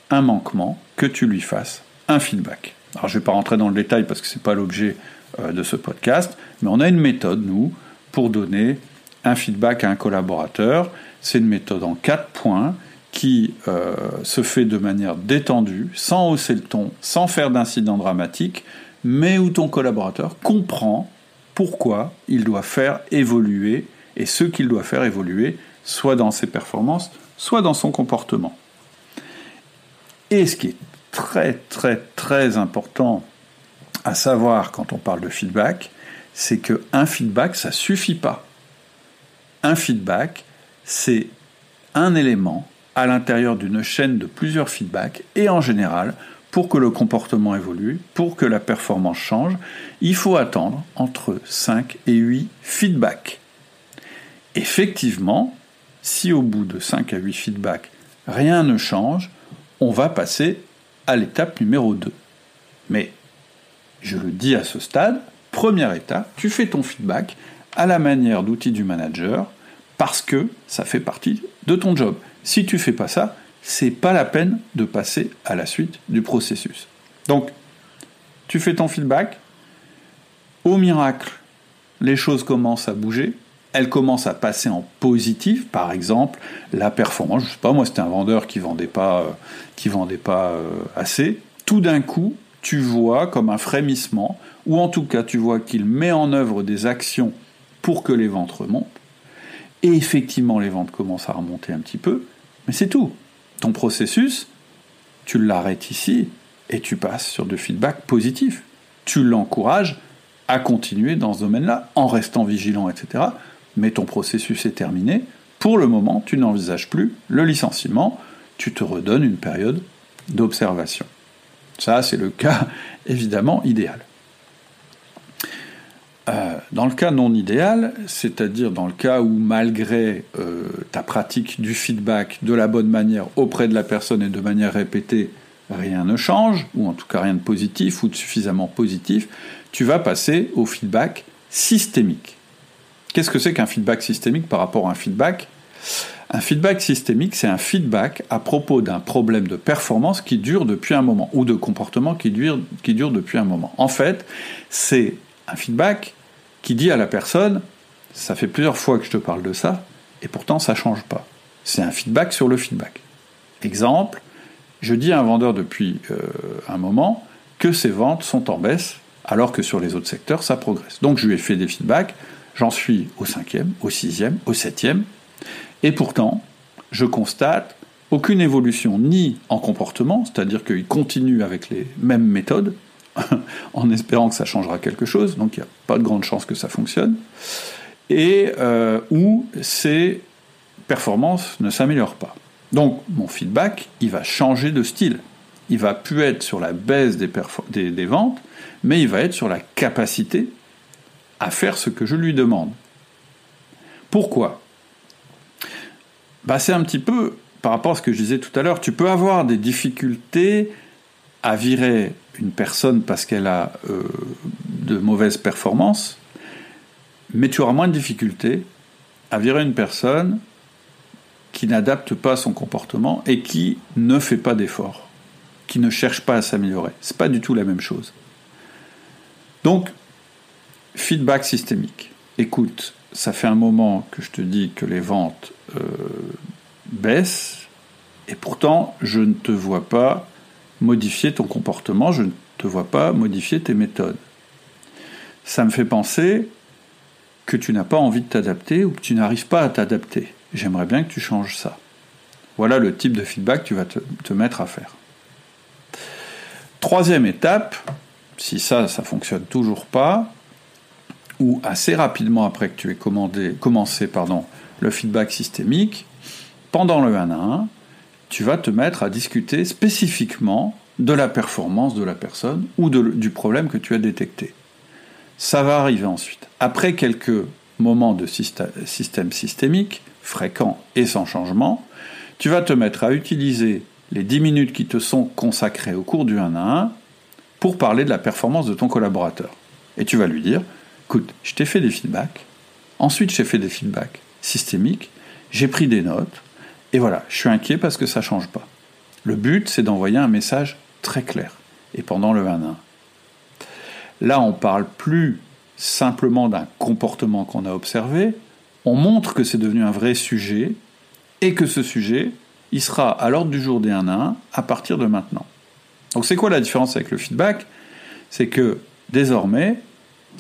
un manquement, que tu lui fasses un feedback. Alors je ne vais pas rentrer dans le détail parce que ce n'est pas l'objet euh, de ce podcast, mais on a une méthode, nous, pour donner un feedback à un collaborateur. C'est une méthode en quatre points qui euh, se fait de manière détendue, sans hausser le ton, sans faire d'incident dramatique, mais où ton collaborateur comprend pourquoi il doit faire évoluer et ce qu'il doit faire évoluer, soit dans ses performances, soit dans son comportement. Et ce qui est très très très important à savoir quand on parle de feedback, c'est que un feedback ça suffit pas. Un feedback, c'est un élément à l'intérieur d'une chaîne de plusieurs feedbacks et en général, pour que le comportement évolue, pour que la performance change, il faut attendre entre 5 et 8 feedbacks. Effectivement, si au bout de 5 à 8 feedbacks, rien ne change, on va passer à l'étape numéro 2. Mais, je le dis à ce stade, première étape, tu fais ton feedback à la manière d'outil du manager parce que ça fait partie de ton job. Si tu fais pas ça, c'est pas la peine de passer à la suite du processus. Donc, tu fais ton feedback. Au miracle, les choses commencent à bouger. Elles commencent à passer en positif. Par exemple, la performance. Je sais pas, moi, c'était un vendeur qui vendait pas, euh, qui vendait pas euh, assez. Tout d'un coup, tu vois comme un frémissement, ou en tout cas, tu vois qu'il met en œuvre des actions pour que les ventes remontent. Et effectivement, les ventes commencent à remonter un petit peu. Mais c'est tout. Ton processus, tu l'arrêtes ici et tu passes sur du feedback positif. Tu l'encourages à continuer dans ce domaine-là en restant vigilant, etc. Mais ton processus est terminé. Pour le moment, tu n'envisages plus le licenciement. Tu te redonnes une période d'observation. Ça, c'est le cas évidemment idéal. Euh, dans le cas non idéal, c'est-à-dire dans le cas où malgré euh, ta pratique du feedback de la bonne manière auprès de la personne et de manière répétée, rien ne change, ou en tout cas rien de positif ou de suffisamment positif, tu vas passer au feedback systémique. Qu'est-ce que c'est qu'un feedback systémique par rapport à un feedback? Un feedback systémique, c'est un feedback à propos d'un problème de performance qui dure depuis un moment, ou de comportement qui dure, qui dure depuis un moment. En fait, c'est un feedback qui dit à la personne, ça fait plusieurs fois que je te parle de ça, et pourtant ça ne change pas. C'est un feedback sur le feedback. Exemple, je dis à un vendeur depuis euh, un moment que ses ventes sont en baisse, alors que sur les autres secteurs, ça progresse. Donc je lui ai fait des feedbacks, j'en suis au cinquième, au sixième, au septième, et pourtant, je constate aucune évolution ni en comportement, c'est-à-dire qu'il continue avec les mêmes méthodes, en espérant que ça changera quelque chose, donc il n'y a pas de grande chance que ça fonctionne, et euh, où ses performances ne s'améliorent pas. Donc mon feedback, il va changer de style. Il va plus être sur la baisse des, des ventes, mais il va être sur la capacité à faire ce que je lui demande. Pourquoi? Bah, C'est un petit peu par rapport à ce que je disais tout à l'heure. Tu peux avoir des difficultés à virer une personne parce qu'elle a euh, de mauvaises performances, mais tu auras moins de difficultés à virer une personne qui n'adapte pas son comportement et qui ne fait pas d'efforts, qui ne cherche pas à s'améliorer. C'est pas du tout la même chose. Donc, feedback systémique. Écoute, ça fait un moment que je te dis que les ventes euh, baissent, et pourtant je ne te vois pas modifier ton comportement, je ne te vois pas modifier tes méthodes. Ça me fait penser que tu n'as pas envie de t'adapter ou que tu n'arrives pas à t'adapter. J'aimerais bien que tu changes ça. Voilà le type de feedback que tu vas te, mettre à faire. Troisième étape, si ça, ça fonctionne toujours pas, ou assez rapidement après que tu aies commencé le feedback systémique, pendant le 1 à 1, tu vas te mettre à discuter spécifiquement de la performance de la personne ou du problème que tu as détecté. Ça va arriver ensuite. Après quelques moments de système systémique, fréquents et sans changement, tu vas te mettre à utiliser les 10 minutes qui te sont consacrées au cours du 1 à 1 pour parler de la performance de ton collaborateur. Et tu vas lui dire, écoute, je t'ai fait des feedbacks, ensuite j'ai fait des feedbacks systémiques, j'ai pris des notes, et voilà, je suis inquiet parce que ça ne change pas. Le but, c'est d'envoyer un message très clair. Et pendant le 1 1. Là, on parle plus simplement d'un comportement qu'on a observé, on montre que c'est devenu un vrai sujet et que ce sujet, il sera à l'ordre du jour des 1 1 à partir de maintenant. Donc c'est quoi la différence avec le feedback? C'est que désormais,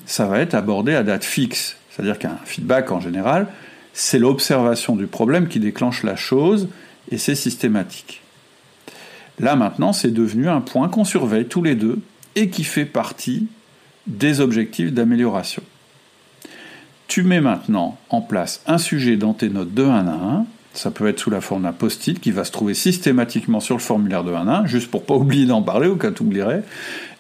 ça va être abordé à date fixe. C'est-à-dire qu'un feedback en général, c'est l'observation du problème qui déclenche la chose et c'est systématique. Là maintenant, c'est devenu un point qu'on surveille tous les deux et qui fait partie des objectifs d'amélioration. Tu mets maintenant en place un sujet dans tes notes de 1 à 1, ça peut être sous la forme d'un post-it qui va se trouver systématiquement sur le formulaire de 1 à 1, juste pour pas oublier d'en parler au cas où tu oublierais,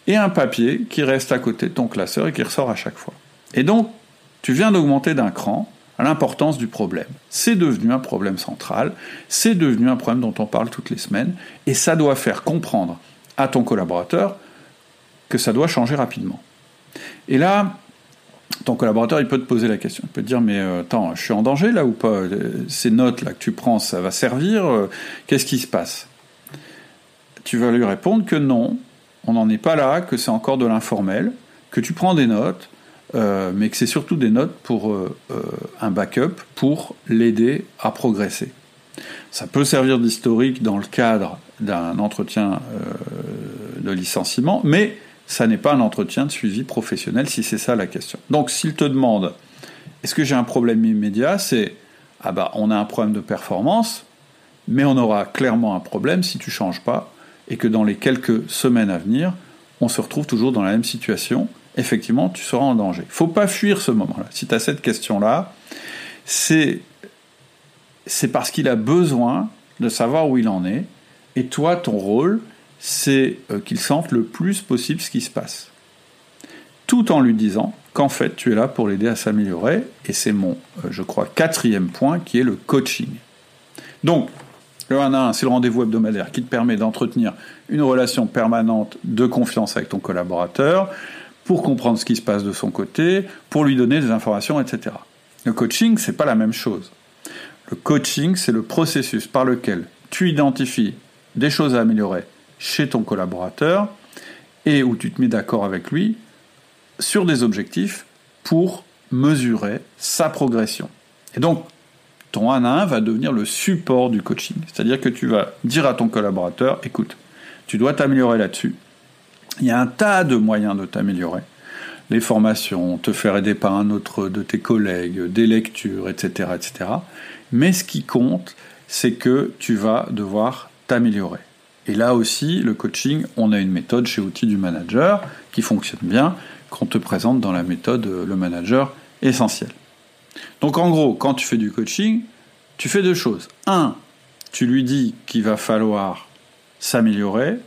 et un papier qui reste à côté de ton classeur et qui ressort à chaque fois. Et donc, tu viens d'augmenter d'un cran l'importance du problème. C'est devenu un problème central, c'est devenu un problème dont on parle toutes les semaines, et ça doit faire comprendre à ton collaborateur que ça doit changer rapidement. Et là, ton collaborateur, il peut te poser la question. Il peut te dire, mais euh, attends, je suis en danger là ou pas? Euh, Ces notes là que tu prends, ça va servir? Euh, Qu'est-ce qui se passe? Tu vas lui répondre que non, on n'en est pas là, que c'est encore de l'informel, que tu prends des notes, mais que c'est surtout des notes pour un backup pour l'aider à progresser. Ça peut servir d'historique dans le cadre d'un entretien de licenciement, mais ça n'est pas un entretien de suivi professionnel si c'est ça la question. Donc s'il te demande est-ce que j'ai un problème immédiat, c'est ah bah on a un problème de performance, mais on aura clairement un problème si tu changes pas et que dans les quelques semaines à venir, on se retrouve toujours dans la même situation. Effectivement, tu seras en danger. Faut pas fuir ce moment-là. Si tu as cette question-là, c'est c'est parce qu'il a besoin de savoir où il en est. Et toi, ton rôle, c'est euh, qu'il sente le plus possible ce qui se passe. Tout en lui disant qu'en fait, tu es là pour l'aider à s'améliorer. Et c'est mon, euh, je crois, quatrième point qui est le coaching. Donc, le 1 à 1, c'est le rendez-vous hebdomadaire qui te permet d'entretenir une relation permanente de confiance avec ton collaborateur, pour comprendre ce qui se passe de son côté, pour lui donner des informations, etc. Le coaching, c'est pas la même chose. Le coaching, c'est le processus par lequel tu identifies des choses à améliorer chez ton collaborateur et où tu te mets d'accord avec lui sur des objectifs pour mesurer sa progression. Et donc, ton 1 à 1 va devenir le support du coaching. C'est-à-dire que tu vas dire à ton collaborateur, écoute, tu dois t'améliorer là-dessus. Il y a un tas de moyens de t'améliorer. Les formations, te faire aider par un autre de tes collègues, des lectures, etc., etc. Mais ce qui compte, c'est que tu vas devoir t'améliorer. Et là aussi, le coaching, on a une méthode chez Outils du Manager qui fonctionne bien, qu'on te présente dans la méthode le manager essentiel. Donc en gros, quand tu fais du coaching, tu fais deux choses. Un, tu lui dis qu'il va falloir s'améliorer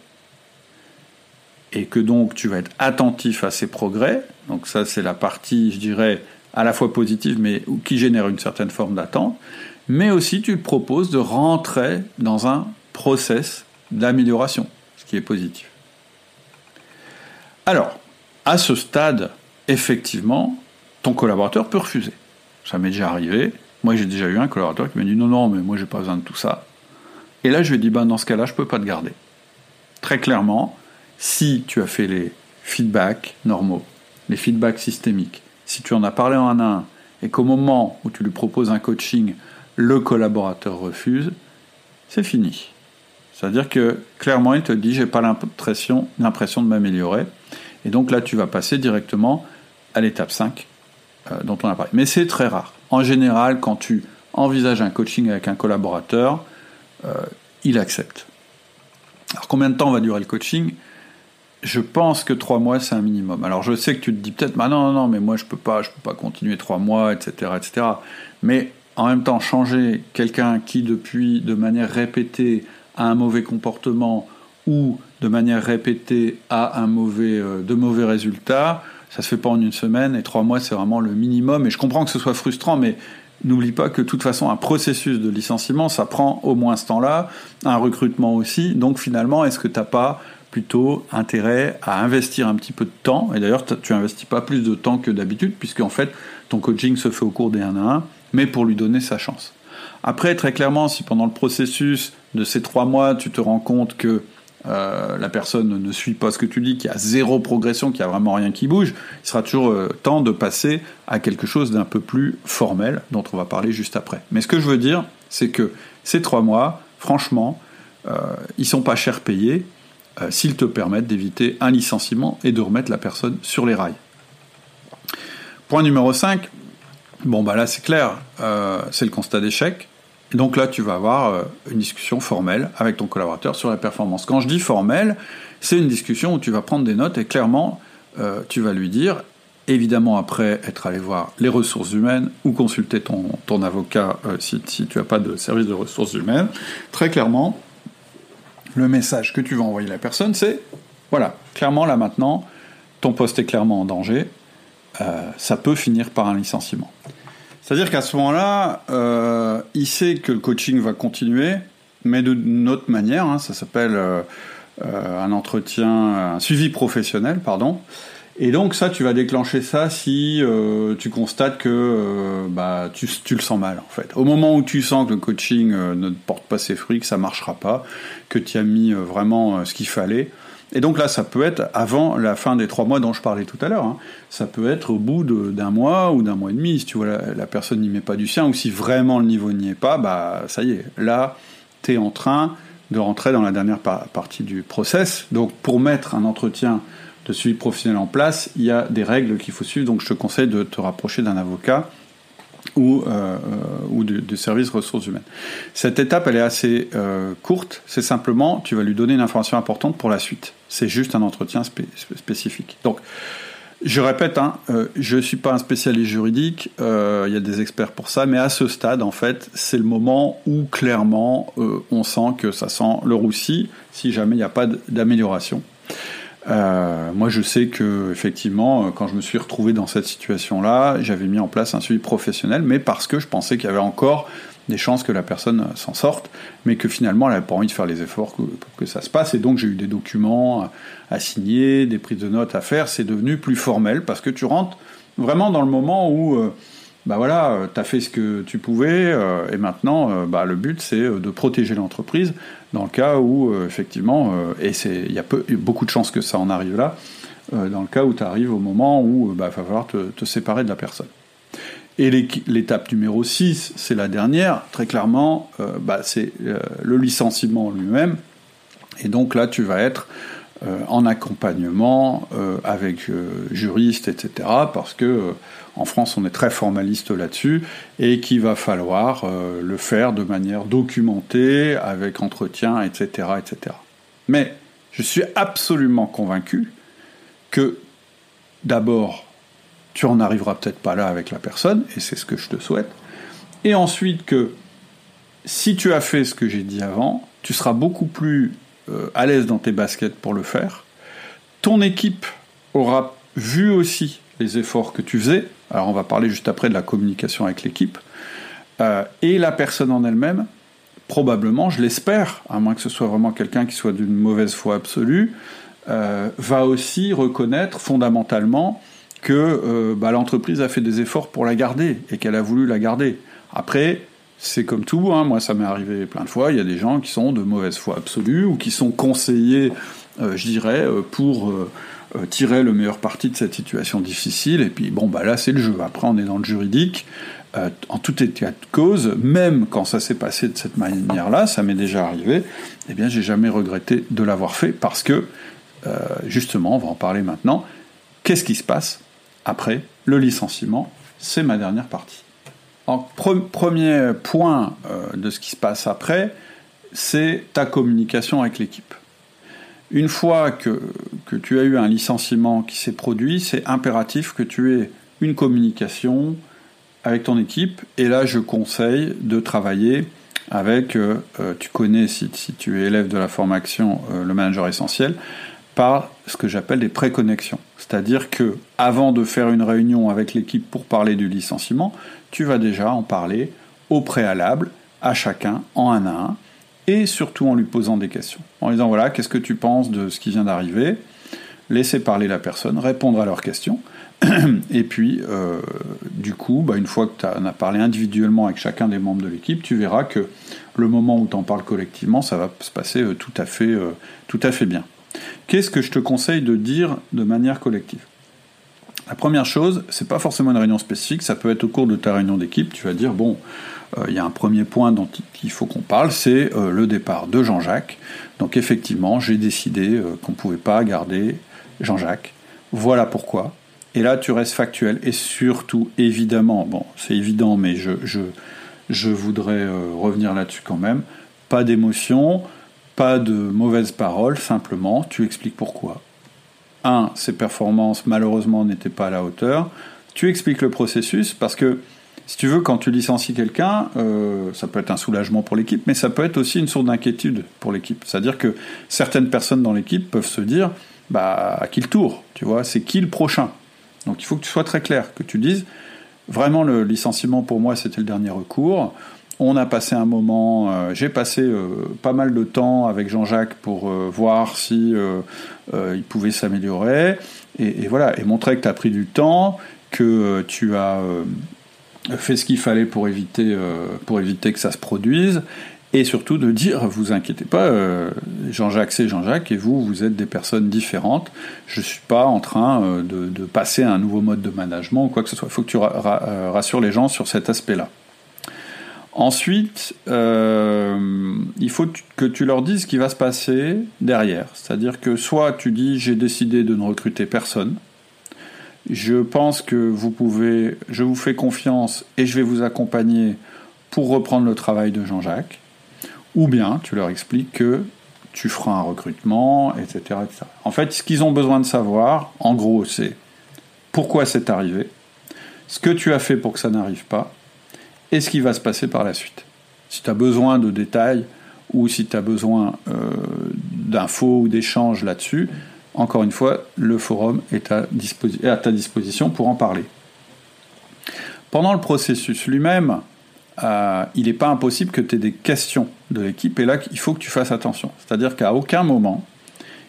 et que donc tu vas être attentif à ses progrès. Donc ça, c'est la partie, je dirais, à la fois positive, mais qui génère une certaine forme d'attente. Mais aussi, tu proposes de rentrer dans un process d'amélioration, ce qui est positif. Alors, à ce stade, effectivement, ton collaborateur peut refuser. Ça m'est déjà arrivé. Moi, j'ai déjà eu un collaborateur qui m'a dit non, non, mais moi, j'ai pas besoin de tout ça. Et là, je lui ai dit, ben, dans ce cas-là, je peux pas te garder. Très clairement, si tu as fait les feedbacks normaux, les feedbacks systémiques, si tu en as parlé en un à un, et qu'au moment où tu lui proposes un coaching, le collaborateur refuse, c'est fini. C'est-à-dire que clairement, il te dit j'ai pas l'impression, de m'améliorer. Et donc là, tu vas passer directement à l'étape 5 euh, dont on a parlé. Mais c'est très rare. En général, quand tu envisages un coaching avec un collaborateur, euh, il accepte. Alors combien de temps va durer le coaching? Je pense que trois mois, c'est un minimum. Alors je sais que tu te dis peut-être, bah non, non, non, mais moi je peux pas, je peux pas continuer trois mois, etc., etc. Mais en même temps, changer quelqu'un qui depuis, de manière répétée, à un mauvais comportement ou de manière répétée à un mauvais, euh, de mauvais résultats, ça se fait pas en une semaine et trois mois c'est vraiment le minimum. Et je comprends que ce soit frustrant, mais n'oublie pas que de toute façon un processus de licenciement ça prend au moins ce temps-là, un recrutement aussi. Donc finalement, est-ce que tu n'as pas plutôt intérêt à investir un petit peu de temps? Et d'ailleurs, tu investis pas plus de temps que d'habitude puisque en fait ton coaching se fait au cours des 1 à 1, mais pour lui donner sa chance. Après, très clairement, si pendant le processus de ces trois mois, tu te rends compte que euh, la personne ne suit pas ce que tu dis, qu'il y a zéro progression, qu'il n'y a vraiment rien qui bouge, il sera toujours euh, temps de passer à quelque chose d'un peu plus formel, dont on va parler juste après. Mais ce que je veux dire, c'est que ces trois mois, franchement, euh, ils sont pas cher payés s'ils te permettent d'éviter un licenciement et de remettre la personne sur les rails. Point numéro 5, bon bah là c'est clair, c'est le constat d'échec. Donc là, tu vas avoir euh, une discussion formelle avec ton collaborateur sur la performance. Quand je dis formelle, c'est une discussion où tu vas prendre des notes et clairement, euh, tu vas lui dire, évidemment après être allé voir les ressources humaines ou consulter ton, avocat euh, si, si, tu n'as pas de service de ressources humaines, très clairement, le message que tu vas envoyer à la personne, c'est, voilà, clairement là maintenant, ton poste est clairement en danger, ça peut finir par un licenciement. C'est-à-dire qu'à ce moment-là, euh, il sait que le coaching va continuer, mais d'une autre manière. Hein, ça s'appelle euh, euh, un entretien, un suivi professionnel, pardon. Et donc ça, tu vas déclencher ça si tu constates que bah, tu, tu, le sens mal en fait. Au moment où tu sens que le coaching ne porte pas ses fruits, que ça marchera pas, que tu as mis vraiment ce qu'il fallait, et donc là, ça peut être avant la fin des trois mois dont je parlais tout à l'heure. Hein. Ça peut être au bout d'un mois ou d'un mois et demi, si tu vois la, personne n'y met pas du sien, ou si vraiment le niveau n'y est pas, bah ça y est, là, tu es en train de rentrer dans la dernière partie du process. Donc pour mettre un entretien de suivi professionnel en place, il y a des règles qu'il faut suivre, donc je te conseille de te rapprocher d'un avocat ou, euh, ou du, service ressources humaines. Cette étape, elle est assez euh, courte. C'est simplement, tu vas lui donner une information importante pour la suite. C'est juste un entretien spécifique. Donc, je répète, hein, euh, je ne suis pas un spécialiste juridique, euh, il y a des experts pour ça, mais à ce stade, en fait, c'est le moment où clairement euh, on sent que ça sent le roussi si jamais il n'y a pas d'amélioration. Euh, moi, je sais que effectivement, euh, quand je me suis retrouvé dans cette situation-là, j'avais mis en place un suivi professionnel, mais parce que je pensais qu'il y avait encore des chances que la personne s'en sorte, mais que finalement, elle n'avait pas envie de faire les efforts pour que ça se passe. Et donc, j'ai eu des documents à signer, des prises de notes à faire. C'est devenu plus formel parce que tu rentres vraiment dans le moment où euh, bah voilà, euh, tu as fait ce que tu pouvais, et maintenant, euh, bah, le but, c'est de protéger l'entreprise dans le cas où, effectivement, et il y a beaucoup de chances que ça en arrive là, dans le cas où tu arrives au moment où il bah, va falloir te, séparer de la personne. Et l'étape numéro 6, c'est la dernière, très clairement, euh, bah, c'est euh, le licenciement lui-même. Et donc là, tu vas être euh, en accompagnement avec juristes, etc. Parce que en France, on est très formaliste là-dessus, et qu'il va falloir le faire de manière documentée, avec entretien, etc., etc. Mais je suis absolument convaincu que d'abord, tu en arriveras peut-être pas là avec la personne, et c'est ce que je te souhaite. Et ensuite que si tu as fait ce que j'ai dit avant, tu seras beaucoup plus euh, à l'aise dans tes baskets pour le faire. Ton équipe aura vu aussi les efforts que tu faisais. Alors on va parler juste après de la communication avec l'équipe. Euh, et la personne en elle-même, probablement, je l'espère, à moins que ce soit vraiment quelqu'un qui soit d'une mauvaise foi absolue, euh, va aussi reconnaître fondamentalement que euh, bah, l'entreprise a fait des efforts pour la garder et qu'elle a voulu la garder. Après, c'est comme tout, hein, moi ça m'est arrivé plein de fois, il y a des gens qui sont de mauvaise foi absolue ou qui sont conseillés, je dirais, euh, tirer le meilleur parti de cette situation difficile, et puis bon, bah là c'est le jeu. Après, on est dans le juridique. en tout état de cause, même quand ça s'est passé de cette manière-là, ça m'est déjà arrivé, eh bien j'ai jamais regretté de l'avoir fait parce que, justement, on va en parler maintenant, qu'est-ce qui se passe après le licenciement? C'est ma dernière partie. premier point euh, de ce qui se passe après, c'est ta communication avec l'équipe. Une fois que, tu as eu un licenciement qui s'est produit, c'est impératif que tu aies une communication avec ton équipe. Et là, je conseille de travailler avec, euh, euh, tu connais si, tu es élève de la formation, le manager essentiel, par ce que j'appelle des préconnexions. C'est-à-dire que avant de faire une réunion avec l'équipe pour parler du licenciement, tu vas déjà en parler au préalable à chacun en un à un et surtout en lui posant des questions. En lui disant voilà, qu'est-ce que tu penses de ce qui vient d'arriver? Laisser parler la personne, répondre à leurs questions. Et puis, euh, du coup, bah, une fois que tu as parlé individuellement avec chacun des membres de l'équipe, tu verras que le moment où tu en parles collectivement, ça va se passer euh, tout, à fait, euh, tout à fait bien. Qu'est-ce que je te conseille de dire de manière collective? La première chose, c'est pas forcément une réunion spécifique, ça peut être au cours de ta réunion d'équipe, tu vas dire bon, euh, il y a un premier point dont il faut qu'on parle, c'est euh, le départ de Jean-Jacques. Donc effectivement, j'ai décidé euh, qu'on ne pouvait pas garder Jean-Jacques. Voilà pourquoi. Et là, tu restes factuel. Et surtout, évidemment, bon, c'est évident, mais je, je, je voudrais revenir là-dessus quand même, pas d'émotion. Pas de mauvaises paroles, simplement, tu expliques pourquoi. Un, ses performances malheureusement n'étaient pas à la hauteur. Tu expliques le processus parce que si tu veux, quand tu licencies quelqu'un, euh, ça peut être un soulagement pour l'équipe, mais ça peut être aussi une source d'inquiétude pour l'équipe. C'est-à-dire que certaines personnes dans l'équipe peuvent se dire, bah, à qui le tour Tu vois, c'est qui le prochain? Donc il faut que tu sois très clair, que tu dises, vraiment le licenciement pour moi c'était le dernier recours. On a passé un moment, euh, j'ai passé euh, pas mal de temps avec Jean-Jacques pour voir si il pouvait s'améliorer. Et, voilà et montrer que tu as pris du temps, que tu as fait ce qu'il fallait pour éviter pour éviter que ça se produise. Et surtout de dire vous inquiétez pas Jean-Jacques c'est Jean-Jacques et vous vous êtes des personnes différentes. Je suis pas en train de, passer à un nouveau mode de management ou quoi que ce soit. Il faut que tu rassures les gens sur cet aspect là Ensuite, euh, il faut que tu leur dises ce qui va se passer derrière. C'est-à-dire que soit tu dis j'ai décidé de ne recruter personne, je pense que vous pouvez, je vous fais confiance et je vais vous accompagner pour reprendre le travail de Jean-Jacques, ou bien tu leur expliques que tu feras un recrutement, etc., etc. En fait, ce qu'ils ont besoin de savoir, en gros, c'est pourquoi c'est arrivé, ce que tu as fait pour que ça n'arrive pas, et ce qui va se passer par la suite. Si tu as besoin de détails ou si tu as besoin euh, d'infos ou d'échanges là-dessus, encore une fois, le forum est à, ta disposition pour en parler. Pendant le processus lui-même, euh, il n'est pas impossible que tu aies des questions de l'équipe, et là, il faut que tu fasses attention. C'est-à-dire qu'à aucun moment,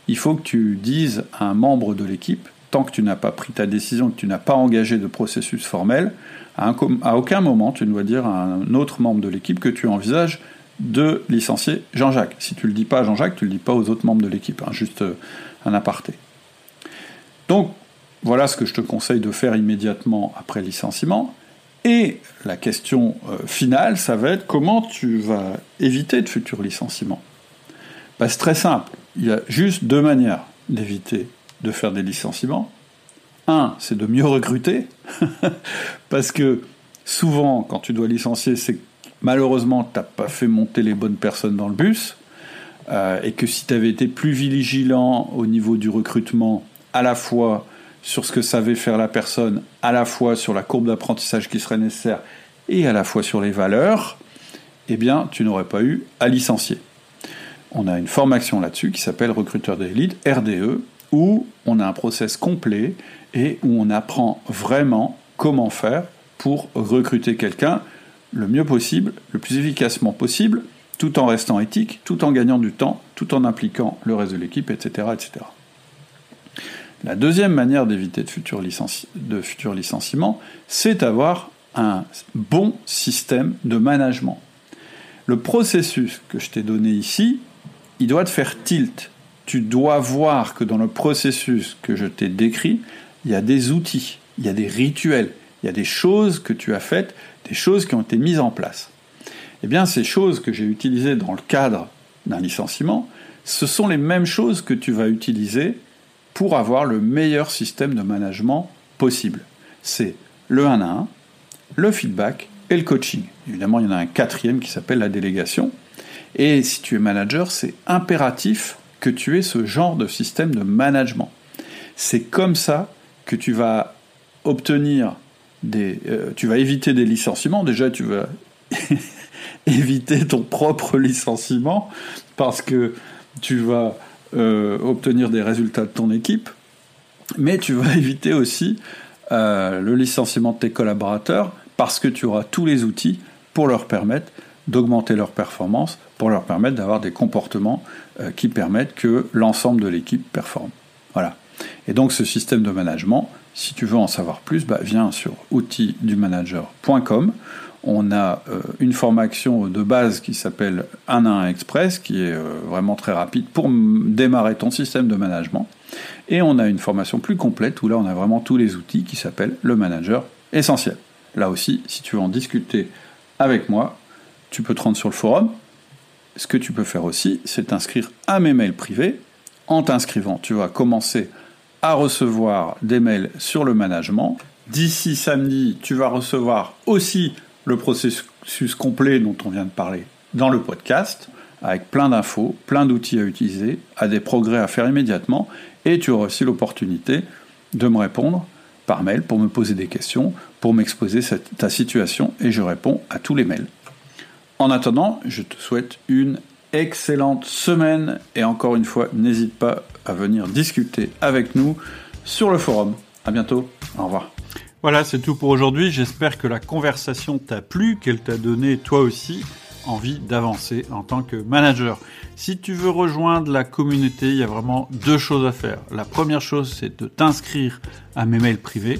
il faut que tu dises à un membre de l'équipe, tant que tu n'as pas pris ta décision, que tu n'as pas engagé de processus formel, à, aucun moment tu ne dois dire à un autre membre de l'équipe que tu envisages de licencier Jean-Jacques. Si tu ne le dis pas à Jean-Jacques, tu ne le dis pas aux autres membres de l'équipe, hein, juste euh, un aparté. Donc, voilà ce que je te conseille de faire immédiatement après licenciement. Et la question euh, finale, ça va être comment tu vas éviter de futurs licenciements? Bah, c'est très simple. Il y a juste deux manières d'éviter de faire des licenciements. Un, c'est de mieux recruter, parce que souvent, quand tu dois licencier, c'est malheureusement, tu n'as pas fait monter les bonnes personnes dans le bus, euh, et que si tu avais été plus vigilant au niveau du recrutement, à la fois sur ce que savait faire la personne, à la fois sur la courbe d'apprentissage qui serait nécessaire, et à la fois sur les valeurs, eh bien, tu n'aurais pas eu à licencier. On a une formation là-dessus qui s'appelle Recruteur d'élite, RDE, où on a un process complet et où on apprend vraiment comment faire pour recruter quelqu'un le mieux possible, le plus efficacement possible, tout en restant éthique, tout en gagnant du temps, tout en impliquant le reste de l'équipe, etc., etc. La deuxième manière d'éviter de futurs, licenciements, c'est d'avoir un bon système de management. Le processus que je t'ai donné ici, il doit te faire tilt. Tu dois voir que dans le processus que je t'ai décrit, il y a des outils, il y a des rituels, il y a des choses que tu as faites, des choses qui ont été mises en place. Eh bien, ces choses que j'ai utilisées dans le cadre d'un licenciement, ce sont les mêmes choses que tu vas utiliser pour avoir le meilleur système de management possible. C'est le 1 à 1, le feedback et le coaching. Évidemment, il y en a un quatrième qui s'appelle la délégation. Et si tu es manager, c'est impératif que tu aies ce genre de système de management. C'est comme ça que tu vas obtenir des, euh, tu vas éviter des licenciements. Déjà, tu vas éviter ton propre licenciement parce que tu vas euh, obtenir des résultats de ton équipe, mais tu vas éviter aussi euh, le licenciement de tes collaborateurs parce que tu auras tous les outils pour leur permettre d'augmenter leur performance, pour leur permettre d'avoir des comportements qui permettent que l'ensemble de l'équipe performe. Voilà. Et donc ce système de management, si tu veux en savoir plus, bah, viens sur outildumanager.com. On a euh, une formation de base qui s'appelle 1 à 1 Express, qui est euh, vraiment très rapide pour démarrer ton système de management. Et on a une formation plus complète où là on a vraiment tous les outils qui s'appellent le manager essentiel. Là aussi, si tu veux en discuter avec moi, tu peux te rendre sur le forum. Ce que tu peux faire aussi, c'est t'inscrire à mes mails privés. En t'inscrivant, tu vas commencer à recevoir des mails sur le management. D'ici samedi, tu vas recevoir aussi le processus complet dont on vient de parler dans le podcast, avec plein d'infos, plein d'outils à utiliser, à des progrès à faire immédiatement, et tu auras aussi l'opportunité de me répondre par mail pour me poser des questions, pour m'exposer ta situation, et je réponds à tous les mails. En attendant, je te souhaite une excellente semaine, et encore une fois, n'hésite pas à venir discuter avec nous sur le forum. À bientôt. Au revoir. Voilà, c'est tout pour aujourd'hui. J'espère que la conversation t'a plu, qu'elle t'a donné toi aussi envie d'avancer en tant que manager. Si tu veux rejoindre la communauté, il y a vraiment deux choses à faire. La première chose, c'est de t'inscrire à mes mails privés.